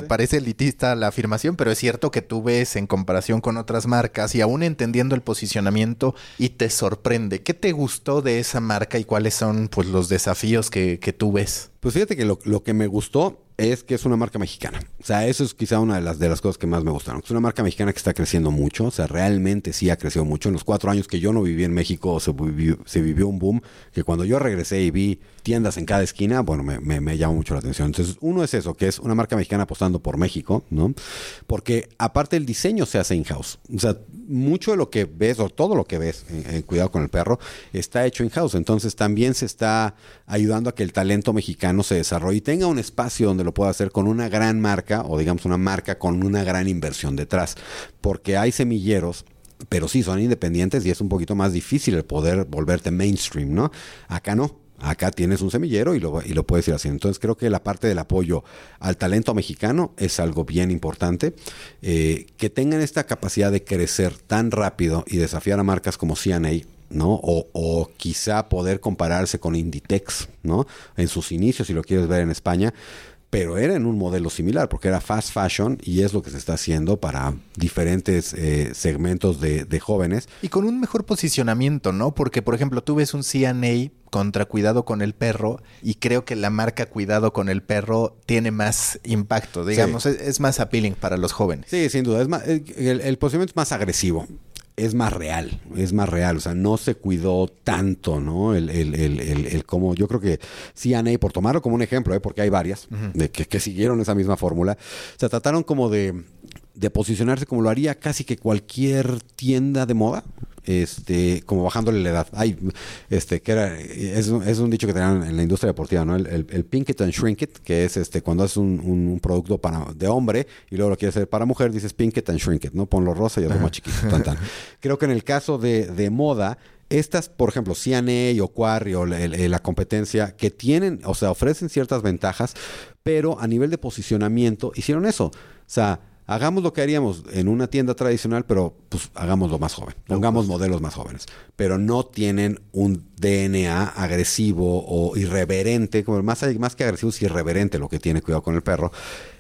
parece elitista la afirmación, pero es cierto que tú ves en comparación con otras marcas y aún entendiendo el posicionamiento y te sorprende. ¿Qué te gustó de esa marca y cuáles son pues los desafíos que, que tú ves? Pues fíjate que lo, lo que me gustó es que es una marca mexicana. O sea, eso es quizá una de las, de las cosas que más me gustaron. Es una marca mexicana que está creciendo mucho, o sea, realmente sí ha crecido mucho. En los cuatro años que yo no viví en México se vivió, un boom que cuando yo regresé y vi tiendas en cada esquina, bueno, me, me, llamó mucho la atención. Entonces, uno es eso, que es una marca mexicana apostando por México, ¿no? Porque aparte el diseño se hace in-house. O sea, mucho de lo que ves, o todo lo que ves en, en Cuidado con el Perro, está hecho in-house. Entonces, también se está ayudando a que el talento mexicano se desarrolle y tenga un espacio donde lo pueda hacer con una gran marca, o digamos una marca con una gran inversión detrás. Porque hay semilleros pero sí son independientes y es un poquito más difícil el poder volverte mainstream, ¿no? Acá no. Acá tienes un semillero y lo, y lo puedes ir haciendo. Entonces creo que la parte del apoyo al talento mexicano es algo bien importante. Eh, que tengan esta capacidad de crecer tan rápido y desafiar a marcas como CNA, ¿no? O, o, quizá poder compararse con Inditex, ¿no? En sus inicios, si lo quieres ver en España, pero era en un modelo similar, porque era fast fashion y es lo que se está haciendo para diferentes eh, segmentos de, de, jóvenes. Y con un mejor posicionamiento, ¿no? Porque, por ejemplo, tú ves un CNA contra Cuidado con el Perro y creo que la marca Cuidado con el Perro tiene más impacto, digamos, sí. es, es, más appealing para los jóvenes. Sí, sin duda, es más, el, el posicionamiento es más agresivo es más real, es más real, o sea, no se cuidó tanto, ¿no? El, el, el, el, el como, yo creo que CNA, por tomarlo como un ejemplo, ¿eh? porque hay varias, uh -huh. de que, que, siguieron esa misma fórmula, o sea, trataron como de, de posicionarse como lo haría casi que cualquier tienda de moda, este, como bajándole la edad. Ay, este, que era, es, es un dicho que tenían en la industria deportiva, ¿no? El, el, el pink it and shrink it, que es este, cuando haces un, producto para, de hombre y luego lo quieres hacer para mujer, dices pink it and shrink it, ¿no? Ponlo rosa y otro más chiquito, tan, tan. Creo que en el caso de, de moda, estas, por ejemplo, CNA o Quarry o la, la, competencia, que tienen, o sea, ofrecen ciertas ventajas, pero a nivel de posicionamiento hicieron eso. O sea, hagamos lo que haríamos en una tienda tradicional, pero pues hagámoslo más joven. Pongamos modelos más jóvenes. Pero no tienen un DNA agresivo o irreverente, como más, más que agresivo, es irreverente lo que tiene cuidado con el perro.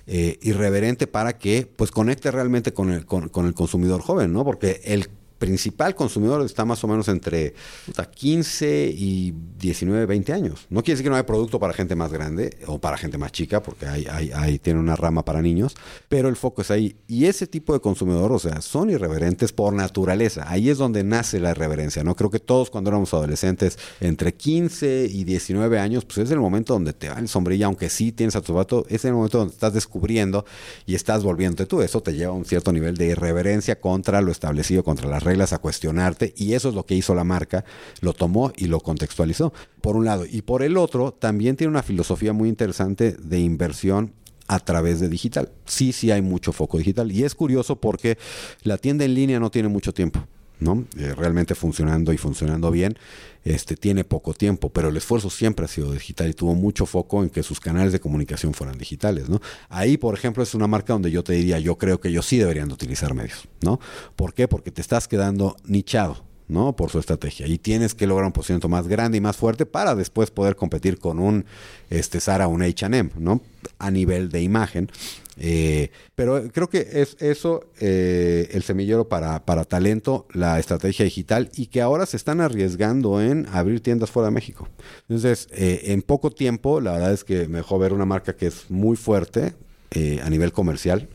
Eh, irreverente para que pues conecte realmente con el, con, con el consumidor joven, ¿no? Porque el principal consumidor está más o menos entre puta, 15 y 19, 20 años. No quiere decir que no hay producto para gente más grande o para gente más chica, porque hay, tiene una rama para niños, pero el foco es ahí. Y ese tipo de consumidor, o sea, son irreverentes por naturaleza. Ahí es donde nace la irreverencia, ¿no? Creo que todos cuando éramos adolescentes, entre 15 y 19 años, pues es el momento donde te va el sombrilla, aunque sí tienes a tu vato, es el momento donde estás descubriendo y estás volviéndote tú. Eso te lleva a un cierto nivel de irreverencia contra lo establecido, contra las reglas a cuestionarte y eso es lo que hizo la marca, lo tomó y lo contextualizó, por un lado. Y por el otro, también tiene una filosofía muy interesante de inversión a través de digital. Sí, sí hay mucho foco digital y es curioso porque la tienda en línea no tiene mucho tiempo. ¿No? Eh, realmente funcionando y funcionando bien, este, tiene poco tiempo, pero el esfuerzo siempre ha sido digital y tuvo mucho foco en que sus canales de comunicación fueran digitales, ¿no? Ahí, por ejemplo, es una marca donde yo te diría, yo creo que ellos sí deberían de utilizar medios, ¿no? ¿Por qué? Porque te estás quedando nichado, ¿no? Por su estrategia. Y tienes que lograr un posicionamiento más grande y más fuerte para después poder competir con un este, Zara, un H&M, ¿no? A nivel de imagen. Eh, pero creo que es eso eh, el semillero para, para talento, la estrategia digital y que ahora se están arriesgando en abrir tiendas fuera de México. Entonces, eh, en poco tiempo, la verdad es que me dejó ver una marca que es muy fuerte eh, a nivel comercial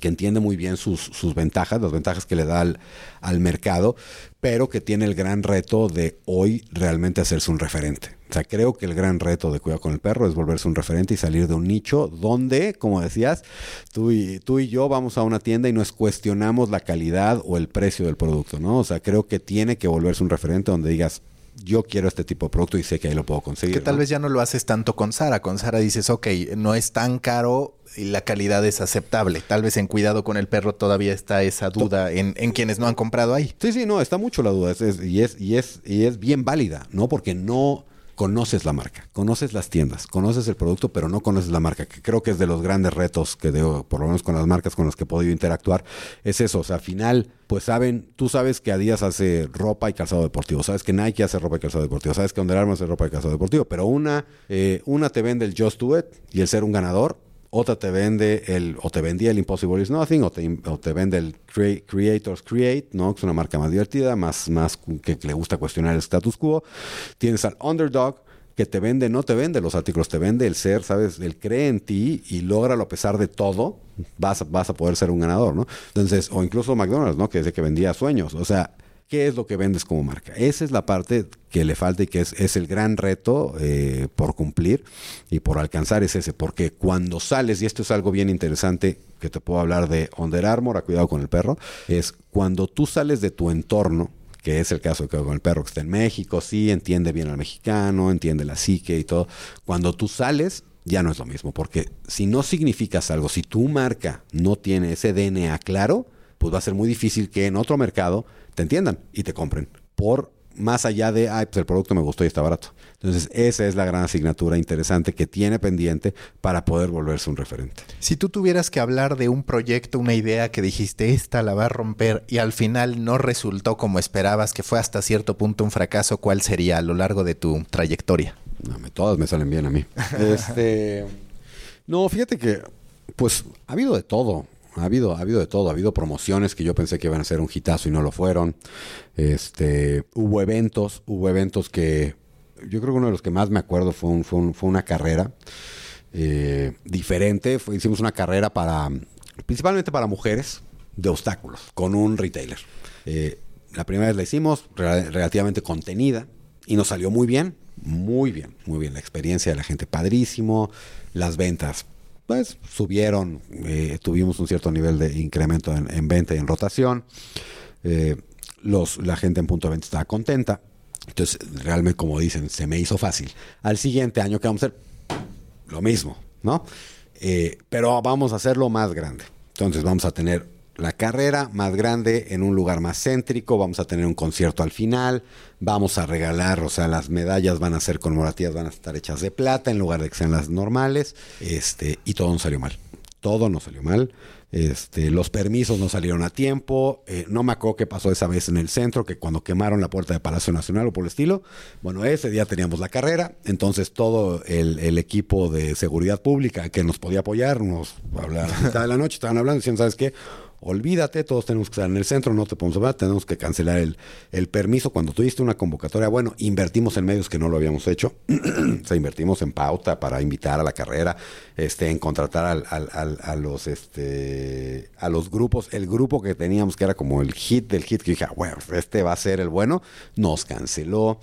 que entiende muy bien sus, sus, ventajas, las ventajas que le da al, al, mercado, pero que tiene el gran reto de hoy realmente hacerse un referente. O sea, creo que el gran reto de Cuidado con el Perro es volverse un referente y salir de un nicho donde, como decías, tú y, tú y yo vamos a una tienda y nos cuestionamos la calidad o el precio del producto, ¿no? O sea, creo que tiene que volverse un referente donde digas, yo quiero este tipo de producto y sé que ahí lo puedo conseguir. Que tal ¿no? vez ya no lo haces tanto con Sara. Con Sara dices, ok, no es tan caro y la calidad es aceptable. Tal vez en cuidado con el perro todavía está esa duda en, en quienes no han comprado ahí. Sí, sí, no, está mucho la duda. Es, es, y, es, y, es, y es bien válida, ¿no? Porque no conoces la marca, conoces las tiendas, conoces el producto, pero no conoces la marca, que creo que es de los grandes retos que debo, por lo menos con las marcas con las que he podido interactuar, es eso, o sea, al final, pues saben, tú sabes que Adidas hace ropa y calzado deportivo, sabes que Nike hace ropa y calzado deportivo, sabes que Under Armour hace ropa y calzado deportivo, pero una, eh, una te vende el Just Do It y el ser un ganador, otra te vende el, o te vendía el Impossible is Nothing, o te, o te vende el Cre Creators Create, ¿no? Que es una marca más divertida, más, más que, le gusta cuestionar el status quo. Tienes al Underdog, que te vende, no te vende los artículos, te vende el ser, ¿sabes? Él cree en ti y logra a pesar de todo, vas, vas a poder ser un ganador, ¿no? Entonces, o incluso McDonald's, ¿no? Que dice que vendía sueños. O sea, ¿qué es lo que vendes como marca? Esa es la parte que le falta y que es, el gran reto eh, por cumplir y por alcanzar es ese. Porque cuando sales, y esto es algo bien interesante que te puedo hablar de Under Armour, a cuidado con el perro, es cuando tú sales de tu entorno, que es el caso que con el perro que está en México, sí, entiende bien al mexicano, entiende la psique y todo. Cuando tú sales, ya no es lo mismo, porque si no significas algo, si tu marca no tiene ese DNA claro, pues va a ser muy difícil que en otro mercado te entiendan y te compren. Por más allá de, ay, pues el producto me gustó y está barato. Entonces, esa es la gran asignatura interesante que tiene pendiente para poder volverse un referente. Si tú tuvieras que hablar de un proyecto, una idea que dijiste, esta la va a romper y al final no resultó como esperabas, que fue hasta cierto punto un fracaso, ¿cuál sería a lo largo de tu trayectoria? No, me- todas me salen bien a mí. este, no, fíjate que, pues, ha habido de todo. Ha habido, ha habido de todo. Ha habido promociones que yo pensé que iban a ser un hitazo y no lo fueron. Este, hubo eventos, hubo eventos que yo creo que uno de los que más me acuerdo fue, un- fue, un- fue una carrera eh, diferente. Hicimos una carrera para, principalmente para mujeres, de obstáculos, con un retailer. Eh, la primera vez la hicimos, rela- relativamente contenida, y nos salió muy bien, muy bien, muy bien. La experiencia de la gente padrísimo, las ventas pues subieron, eh, tuvimos un cierto nivel de incremento en, en venta y en rotación. Eh, los, la gente en punto de venta estaba contenta. Entonces, realmente, como dicen, se me hizo fácil. Al siguiente año, ¿qué vamos a hacer? Lo mismo, ¿no? Eh, pero vamos a hacerlo más grande. Entonces, vamos a tener la carrera más grande en un lugar más céntrico, vamos a tener un concierto al final, vamos a regalar, o sea, las medallas van a ser conmemorativas, van a estar hechas de plata en lugar de que sean las normales, este, y todo nos salió mal. Todo nos salió mal. Este, los permisos no salieron a tiempo. eh, no me acuerdo qué pasó esa vez en el centro, que cuando quemaron la puerta de Palacio Nacional o por el estilo. Bueno, ese día teníamos la carrera. Entonces todo el, el equipo de seguridad pública que nos podía apoyar, nos hablaron a mitad de la noche, estaban hablando, diciendo, ¿sabes qué? Olvídate, todos tenemos que estar en el centro, no te podemos hablar, tenemos que cancelar el, el permiso. Cuando tuviste una convocatoria, bueno, invertimos en medios que no lo habíamos hecho. o sea, invertimos en pauta para invitar a la carrera, este, en contratar al- al- a los este a los grupos, el grupo que teníamos que era como el hit del hit, que dije, "Ah, bueno, este va a ser el bueno, nos canceló.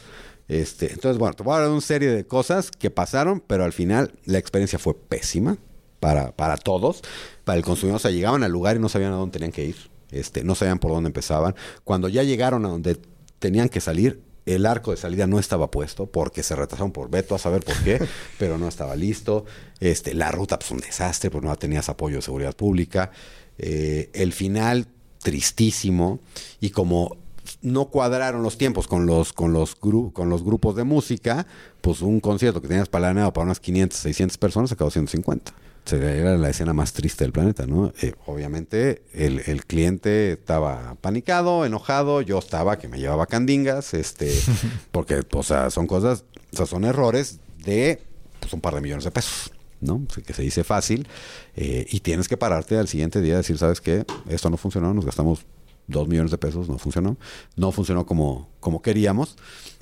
Este, entonces, bueno, te voy a hablar de una serie de cosas que pasaron, pero al final la experiencia fue pésima para, para todos. Para el consumidor, o sea, llegaban al lugar y no sabían a dónde tenían que ir. Este, no sabían por dónde empezaban. Cuando ya llegaron a donde tenían que salir, el arco de salida no estaba puesto porque se retrasaron por veto a saber por qué, pero no estaba listo. Este, la ruta, pues un desastre, pues no tenías apoyo de seguridad pública. Eh, el final, tristísimo. Y como no cuadraron los tiempos con los, con los, gru- con los grupos de música, pues un concierto que tenías planeado para unas 500, 600 personas acabó siendo 50. O sea, era la escena más triste del planeta, ¿no? Eh, obviamente el, el cliente estaba panicado, enojado, yo estaba que me llevaba candingas, este, porque, o sea, son cosas, o sea, son errores de pues, un par de millones de pesos, ¿no? Que se dice fácil eh, y tienes que pararte al siguiente día y decir, ¿sabes qué? Esto no funcionó, nos gastamos dos millones de pesos, no funcionó, no funcionó como, como queríamos.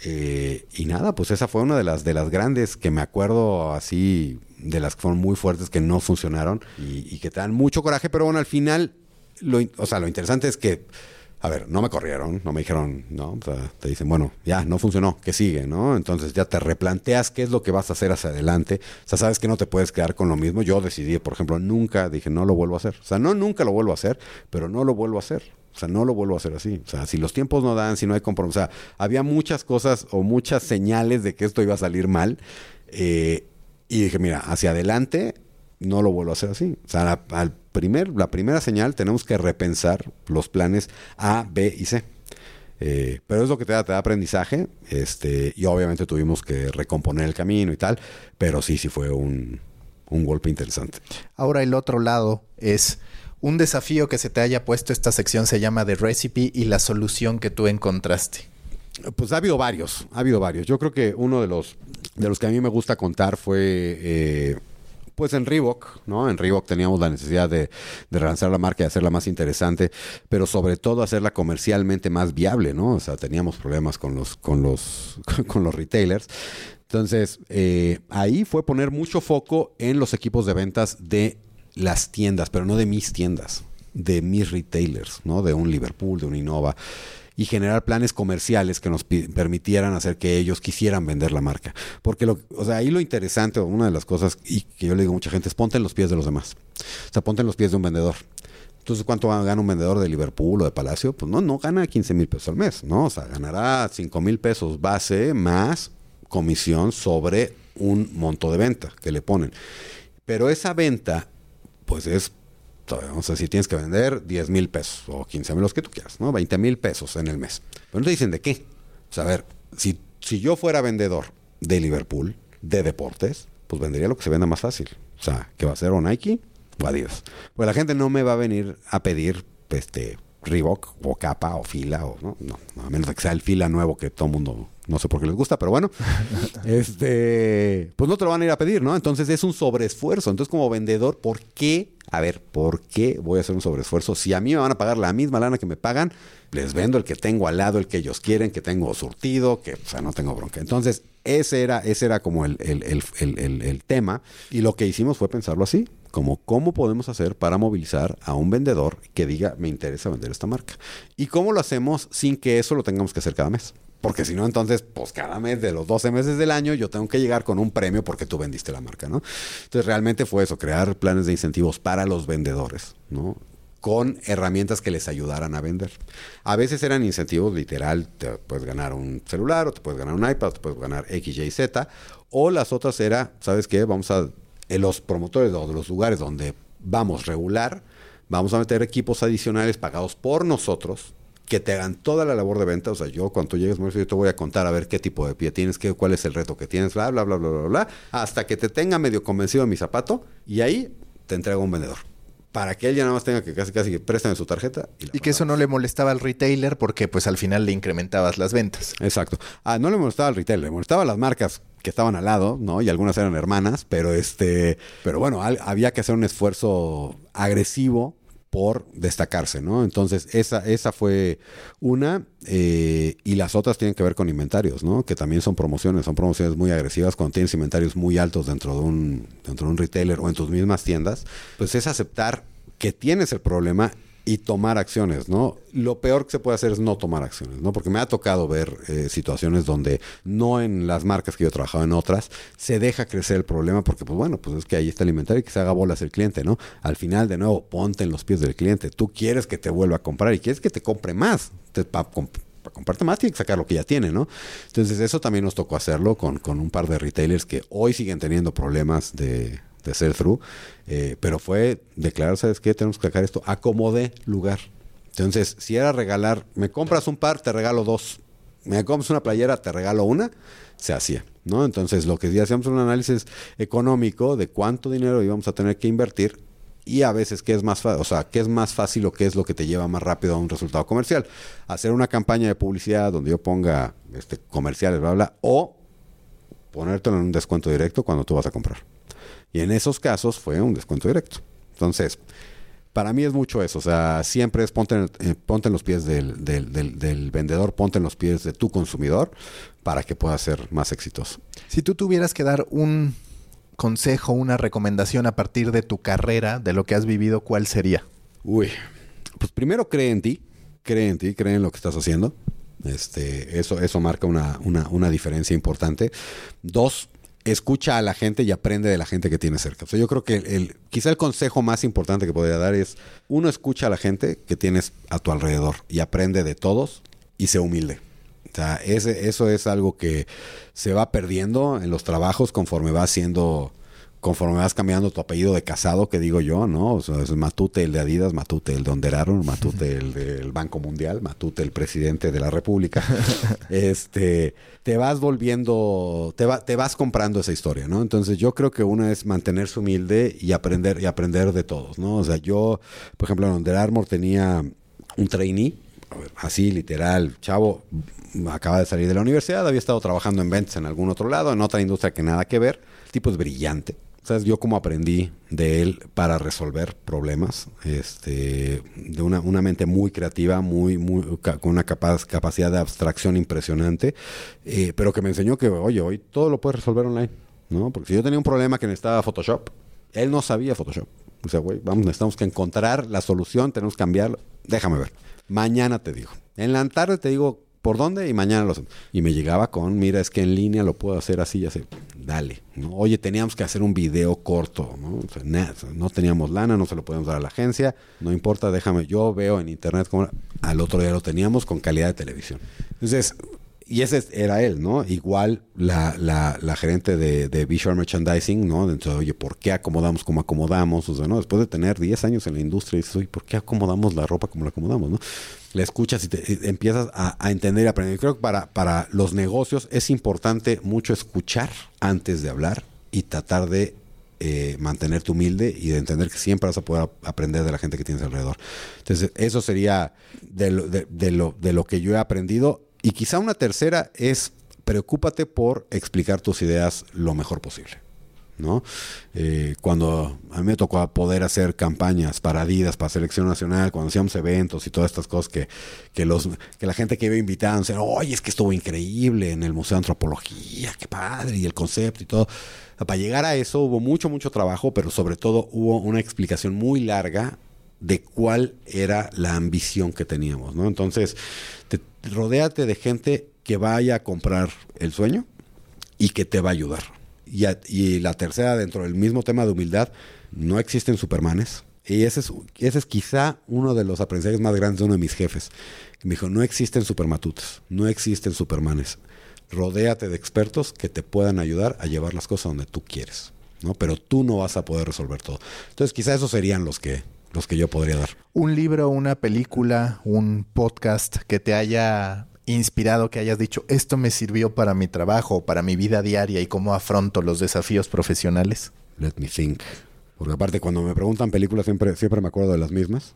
Eh, y nada, pues esa fue una de las, de las grandes que me acuerdo así, de las que fueron muy fuertes, que no funcionaron y, y que te dan mucho coraje, pero bueno, al final, lo, o sea, lo interesante es que, a ver, no me corrieron, no me dijeron, no, o sea, te dicen, bueno, ya, no funcionó, ¿qué sigue, no? Entonces ya te replanteas qué es lo que vas a hacer hacia adelante, o sea, sabes que no te puedes quedar con lo mismo. Yo decidí, por ejemplo, nunca, dije, no lo vuelvo a hacer, o sea, no, nunca lo vuelvo a hacer, pero no lo vuelvo a hacer. O sea, no lo vuelvo a hacer así. O sea, si los tiempos no dan, si no hay compromiso. O sea, había muchas cosas o muchas señales de que esto iba a salir mal. eh, y dije, mira, hacia adelante no lo vuelvo a hacer así. O sea, la, al primer, la primera señal tenemos que repensar los planes A, B y C. Eh, pero es lo que te da, te da aprendizaje. Este, y obviamente tuvimos que recomponer el camino y tal. Pero sí, sí fue un, un golpe interesante. Ahora el otro lado es un desafío que se te haya puesto. Esta sección se llama The Recipe y la solución que tú encontraste. Pues ha habido varios, ha habido varios. Yo creo que uno de los de los que a mí me gusta contar fue, eh, pues en Reebok, ¿no? En Reebok teníamos la necesidad de, de relanzar la marca y hacerla más interesante, pero sobre todo hacerla comercialmente más viable, ¿no? O sea, teníamos problemas con los, con los, con los retailers. Entonces, eh, ahí fue poner mucho foco en los equipos de ventas de las tiendas, pero no de mis tiendas, de mis retailers, ¿no? De un Liverpool, de un Innova y generar planes comerciales que nos permitieran hacer que ellos quisieran vender la marca. Porque lo, o sea, ahí lo interesante, una de las cosas y que yo le digo a mucha gente es ponte en los pies de los demás. O sea, ponte en los pies de un vendedor. Entonces, ¿cuánto gana un vendedor de Liverpool o de Palacio? Pues no, no gana 15 mil pesos al mes, ¿no? O sea, ganará 5 mil pesos base más comisión sobre un monto de venta que le ponen. Pero esa venta, pues es o sea, si tienes que vender 10 mil pesos o 15 mil, los que tú quieras, ¿no? 20 mil pesos en el mes. Pero no te dicen de qué. O sea, a ver, si, si yo fuera vendedor de Liverpool, de deportes, pues vendería lo que se venda más fácil. O sea, que va a ser o Nike o Adidas. Pues la gente no me va a venir a pedir este Reebok o capa o fila o no, no, a menos de que sea el fila nuevo que todo mundo no sé por qué les gusta, pero bueno, este, pues no te lo van a ir a pedir, ¿no? Entonces es un sobreesfuerzo. Entonces como vendedor, ¿por qué a ver, ¿por qué voy a hacer un sobreesfuerzo? Si a mí me van a pagar la misma lana que me pagan, les vendo el que tengo al lado, el que ellos quieren, que tengo surtido, que o sea, no tengo bronca. Entonces, ese era, ese era como el, el, tema. Y lo que hicimos fue pensarlo así, como cómo podemos hacer para movilizar a un vendedor que diga, me interesa vender esta marca. Y cómo lo hacemos sin que eso lo tengamos que hacer cada mes. Porque si no, entonces, pues cada mes de los 12 meses del año yo tengo que llegar con un premio porque tú vendiste la marca, ¿no? Entonces realmente fue eso, crear planes de incentivos para los vendedores, ¿no? Con herramientas que les ayudaran a vender. A veces eran incentivos literal, te puedes ganar un celular o te puedes ganar un iPad, o te puedes ganar X, Y, Z. O las otras era, ¿sabes qué? Vamos a, en los promotores o de los lugares donde vamos regular, vamos a meter equipos adicionales pagados por nosotros que te hagan toda la labor de venta. O sea, yo cuando llegues, yo te voy a contar a ver qué tipo de pie tienes, qué, cuál es el reto que tienes, bla, bla, bla, bla, bla, bla, hasta que te tenga medio convencido de mi zapato y ahí te entrego un vendedor. Para que él ya nada más tenga que casi casi que préstame su tarjeta. Y, que eso no le molestaba al retailer porque pues al final le incrementabas las ventas. Exacto. Ah, no le molestaba al retailer, le molestaba a las marcas que estaban al lado, ¿no? Y algunas eran hermanas, pero este, pero bueno, había que hacer un esfuerzo agresivo por destacarse, ¿no? Entonces, esa, esa fue una, eh, y las otras tienen que ver con inventarios, ¿no? Que también son promociones, son promociones muy agresivas cuando tienes inventarios muy altos dentro de un, dentro de un retailer o en tus mismas tiendas, pues es aceptar que tienes el problema y tomar acciones, ¿no? Lo peor que se puede hacer es no tomar acciones, ¿no? Porque me ha tocado ver eh, situaciones donde no en las marcas que yo he trabajado en otras se deja crecer el problema porque, pues bueno, pues es que ahí está el inventario y que se haga bolas el cliente, ¿no? Al final, de nuevo, ponte en los pies del cliente. Tú quieres que te vuelva a comprar y quieres que te compre más. para comprarte más tiene que sacar lo que ya tiene, ¿no? Entonces eso también nos tocó hacerlo con, con un par de retailers que hoy siguen teniendo problemas de, de ser through, eh, pero fue declarar, ¿sabes qué? Tenemos que sacar esto a como de lugar. Entonces, si era regalar, me compras un par, te regalo dos. Me compras una playera, te regalo una, se hacía, ¿no? Entonces, lo que hacíamos un análisis económico de cuánto dinero íbamos a tener que invertir y a veces qué es más fácil, o sea, qué es más fácil o qué es lo que te lleva más rápido a un resultado comercial. Hacer una campaña de publicidad donde yo ponga este comerciales, bla, bla, o ponértelo en un descuento directo cuando tú vas a comprar. Y en esos casos fue un descuento directo. Entonces, para mí es mucho eso. O sea, siempre es ponte en, eh, ponte en los pies del, del, vendedor, ponte en los pies de tu consumidor para que pueda ser más exitoso. Si tú tuvieras que dar un consejo, una recomendación a partir de tu carrera, de lo que has vivido, ¿cuál sería? Uy, pues primero cree en ti, cree en ti, cree en lo que estás haciendo. Este, eso, eso marca una, una, una diferencia importante. Dos, escucha a la gente y aprende de la gente que tiene cerca. O sea, yo creo que el, quizá el consejo más importante que podría dar es, uno escucha a la gente que tienes a tu alrededor y aprende de todos y se humilde. O sea, ese, eso es algo que se va perdiendo en los trabajos conforme va siendo conforme vas cambiando tu apellido de casado, que digo yo, ¿no? O sea, es Matute el de Adidas, Matute el de Onderaron, Matute el del Banco Mundial, Matute el presidente de la República. este, te vas volviendo, te, va, te vas comprando esa historia, ¿no? Entonces yo creo que una es mantenerse humilde y aprender, y aprender de todos, ¿no? O sea, yo, por ejemplo, en Under Armour tenía un trainee, así literal, chavo, acaba de salir de la universidad, había estado trabajando en ventas en algún otro lado, en otra industria que nada que ver, el tipo es brillante ¿Sabes? Yo como aprendí de él para resolver problemas, este, de una, una mente muy creativa, muy, muy, con una capaz, capacidad de abstracción impresionante, eh, pero que me enseñó que, oye, hoy todo lo puedes resolver online, ¿no? Porque si yo tenía un problema que necesitaba Photoshop, él no sabía Photoshop. O sea, güey, vamos, necesitamos que encontrar la solución, tenemos que cambiarlo. Déjame ver. Mañana te digo. En la tarde te digo por dónde y mañana lo hacemos. Y me llegaba con, mira, es que en línea lo puedo hacer así y así. Dale. ¿no? Oye, teníamos que hacer un video corto. ¿no? no teníamos lana, no se lo podemos dar a la agencia. No importa, déjame. Yo veo en internet como al otro día lo teníamos con calidad de televisión. Entonces, y ese era él, ¿no? Igual la, la, la gerente de, de, Visual Merchandising, ¿no? Entonces, oye, ¿por qué acomodamos como acomodamos? O sea, ¿no? Después de tener 10 años en la industria, dices, oye, ¿por qué acomodamos la ropa como la acomodamos, no? La escuchas y, te, empiezas a, entender y aprender. Creo que para, para los negocios es importante mucho escuchar antes de hablar y tratar de eh, mantenerte humilde y de entender que siempre vas a poder aprender de la gente que tienes alrededor. Entonces, eso sería de lo, de, de lo, de lo que yo he aprendido y quizá una tercera es preocúpate por explicar tus ideas lo mejor posible. ¿No? Eh, cuando a mí me tocó poder hacer campañas para Adidas, para Selección Nacional, cuando hacíamos eventos y todas estas cosas que, que, los, que la gente que iba invitando, decía, oye, es que estuvo increíble en el Museo de Antropología, qué padre, y el concepto y todo. Para llegar a eso hubo mucho, mucho trabajo, pero sobre todo hubo una explicación muy larga de cuál era la ambición que teníamos. Entonces, te, rodéate de gente que vaya a comprar el sueño y que te va a ayudar. Y, la tercera, dentro del mismo tema de humildad, no existen supermanes. Y ese es, ese es quizá uno de los aprendizajes más grandes de uno de mis jefes. Me dijo, no existen supermatutes, no existen supermanes. Rodéate de expertos que te puedan ayudar a llevar las cosas donde tú quieres. ¿no? Pero tú no vas a poder resolver todo. Entonces quizá esos serían los que, los que yo podría dar. Un libro, una película, un podcast que te haya inspirado, que hayas dicho, esto me sirvió para mi trabajo, para mi vida diaria y cómo afronto los desafíos profesionales? Let me think. Porque aparte cuando me preguntan películas siempre, siempre me acuerdo de las mismas.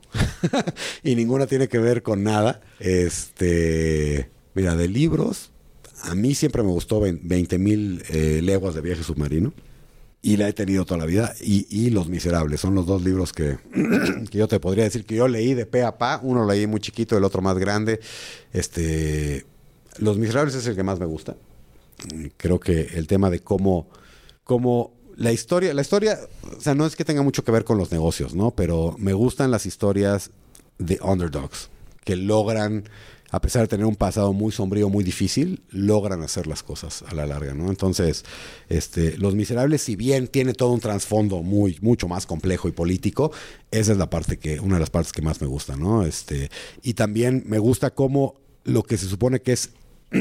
y ninguna tiene que ver con nada. Este, mira, de libros, a mí siempre me gustó 20 mil eh, leguas de viaje submarino y la he tenido toda la vida. Y, y Los Miserables son los dos libros que, que, yo te podría decir que yo leí de pe a pa. Uno leí muy chiquito, el otro más grande. Este, Los Miserables es el que más me gusta. Creo que el tema de cómo, cómo la historia, la historia, o sea, no es que tenga mucho que ver con los negocios, ¿no? Pero me gustan las historias de underdogs que logran a pesar de tener un pasado muy sombrío, muy difícil, logran hacer las cosas a la larga, ¿no? Entonces, este, Los Miserables, si bien tiene todo un trasfondo muy, mucho más complejo y político, esa es la parte que, una de las partes que más me gusta, ¿no? Este, y también me gusta cómo lo que se supone que es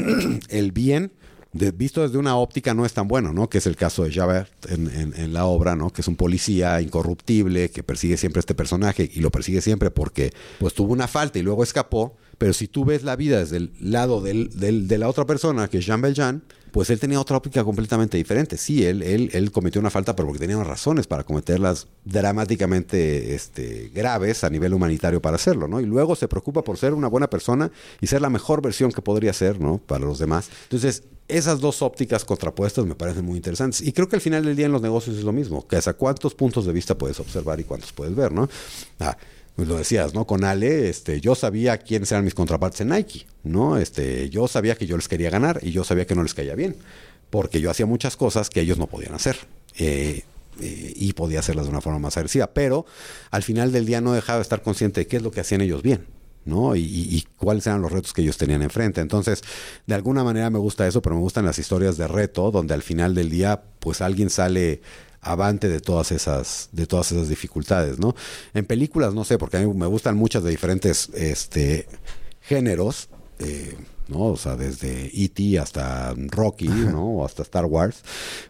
el bien, visto desde una óptica no es tan bueno, ¿no? Que es el caso de Javert en, en, en, la obra, ¿no? Que es un policía incorruptible que persigue siempre a este personaje y lo persigue siempre porque pues tuvo una falta y luego escapó. Pero si tú ves la vida desde el lado del, del, de la otra persona, que es Jean Valjean, pues él tenía otra óptica completamente diferente. Sí, él, él, él cometió una falta, pero porque tenía razones para cometerlas dramáticamente este, graves a nivel humanitario para hacerlo, ¿no? Y luego se preocupa por ser una buena persona y ser la mejor versión que podría ser, ¿no? Para los demás. Entonces, esas dos ópticas contrapuestas me parecen muy interesantes. Y creo que al final del día en los negocios es lo mismo, que hasta cuántos puntos de vista puedes observar y cuántos puedes ver, ¿no? Ah, pues lo decías, ¿no? Con Ale, este, yo sabía quiénes eran mis contrapartes en Nike, ¿no? Este, yo sabía que yo les quería ganar y yo sabía que no les caía bien, porque yo hacía muchas cosas que ellos no podían hacer. Eh, eh, y podía hacerlas de una forma más agresiva, pero al final del día no dejaba de estar consciente de qué es lo que hacían ellos bien. ¿No? Y, cuáles eran los retos que ellos tenían enfrente. Entonces, de alguna manera me gusta eso, pero me gustan las historias de reto, donde al final del día, pues alguien sale avante de todas esas de todas esas dificultades, ¿no? En películas no sé, porque a mí me gustan muchas de diferentes este géneros, eh, ¿no? O sea, desde E.T. hasta Rocky, ¿no? O hasta Star Wars.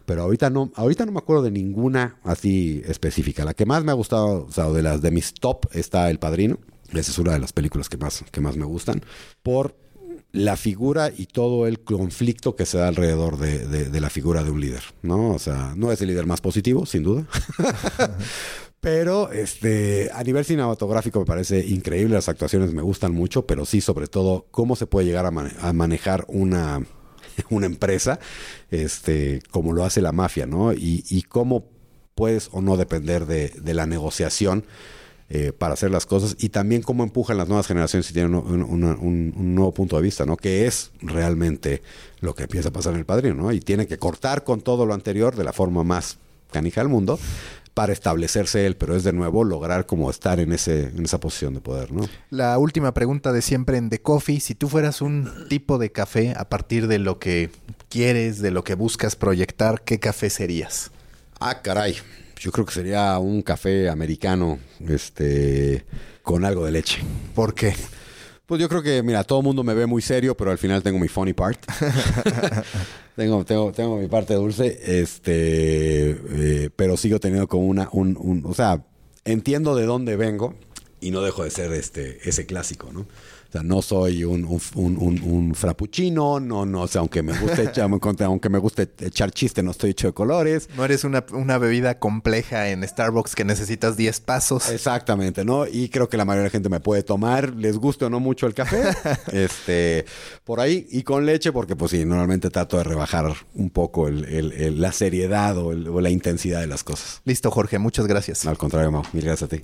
Pero ahorita no, ahorita no me acuerdo de ninguna así específica. La que más me ha gustado, o sea, de las de mis top está El Padrino. Esa es una de las películas que más, que más me gustan. Por la figura y todo el conflicto que se da alrededor de, de, la figura de un líder, ¿no? O sea, no es el líder más positivo, sin duda. pero este, a nivel cinematográfico me parece increíble, las actuaciones me gustan mucho, pero sí, sobre todo, cómo se puede llegar a manejar una, una empresa, este, como lo hace la mafia, ¿no? Y, y cómo puedes o no depender de, de la negociación eh, para hacer las cosas y también cómo empujan las nuevas generaciones si tienen un, un- un- un nuevo punto de vista, ¿no? Que es realmente lo que empieza a pasar en el padrino, ¿no? Y tiene que cortar con todo lo anterior de la forma más canija del mundo para establecerse él, pero es de nuevo lograr como estar en ese en esa posición de poder, ¿no? La última pregunta de siempre en The Coffee, si tú fueras un tipo de café a partir de lo que quieres, de lo que buscas proyectar, ¿qué café serías? Ah, caray. Yo creo que sería un café americano, este, con algo de leche. ¿Por qué? Pues yo creo que, mira, todo el mundo me ve muy serio, pero al final tengo mi funny part. tengo, tengo, tengo mi parte dulce, este, eh, pero sigo teniendo como una, un, un- o sea, entiendo de dónde vengo y no dejo de ser este, ese clásico, ¿no? O sea, no soy un, un, un, un- un frappuccino, no, no, o sea, aunque me guste echar, aunque me guste echar chiste, no estoy hecho de colores. No eres una, una bebida compleja en Starbucks que necesitas 10 pasos. Exactamente, ¿no? Y creo que la mayoría de la gente me puede tomar, les guste o no mucho el café, este, por ahí, y con leche, porque pues sí, normalmente trato de rebajar un poco el- el- el- la seriedad o, o la intensidad de las cosas. Listo, Jorge, muchas gracias. Al contrario, Mau, mil gracias a ti.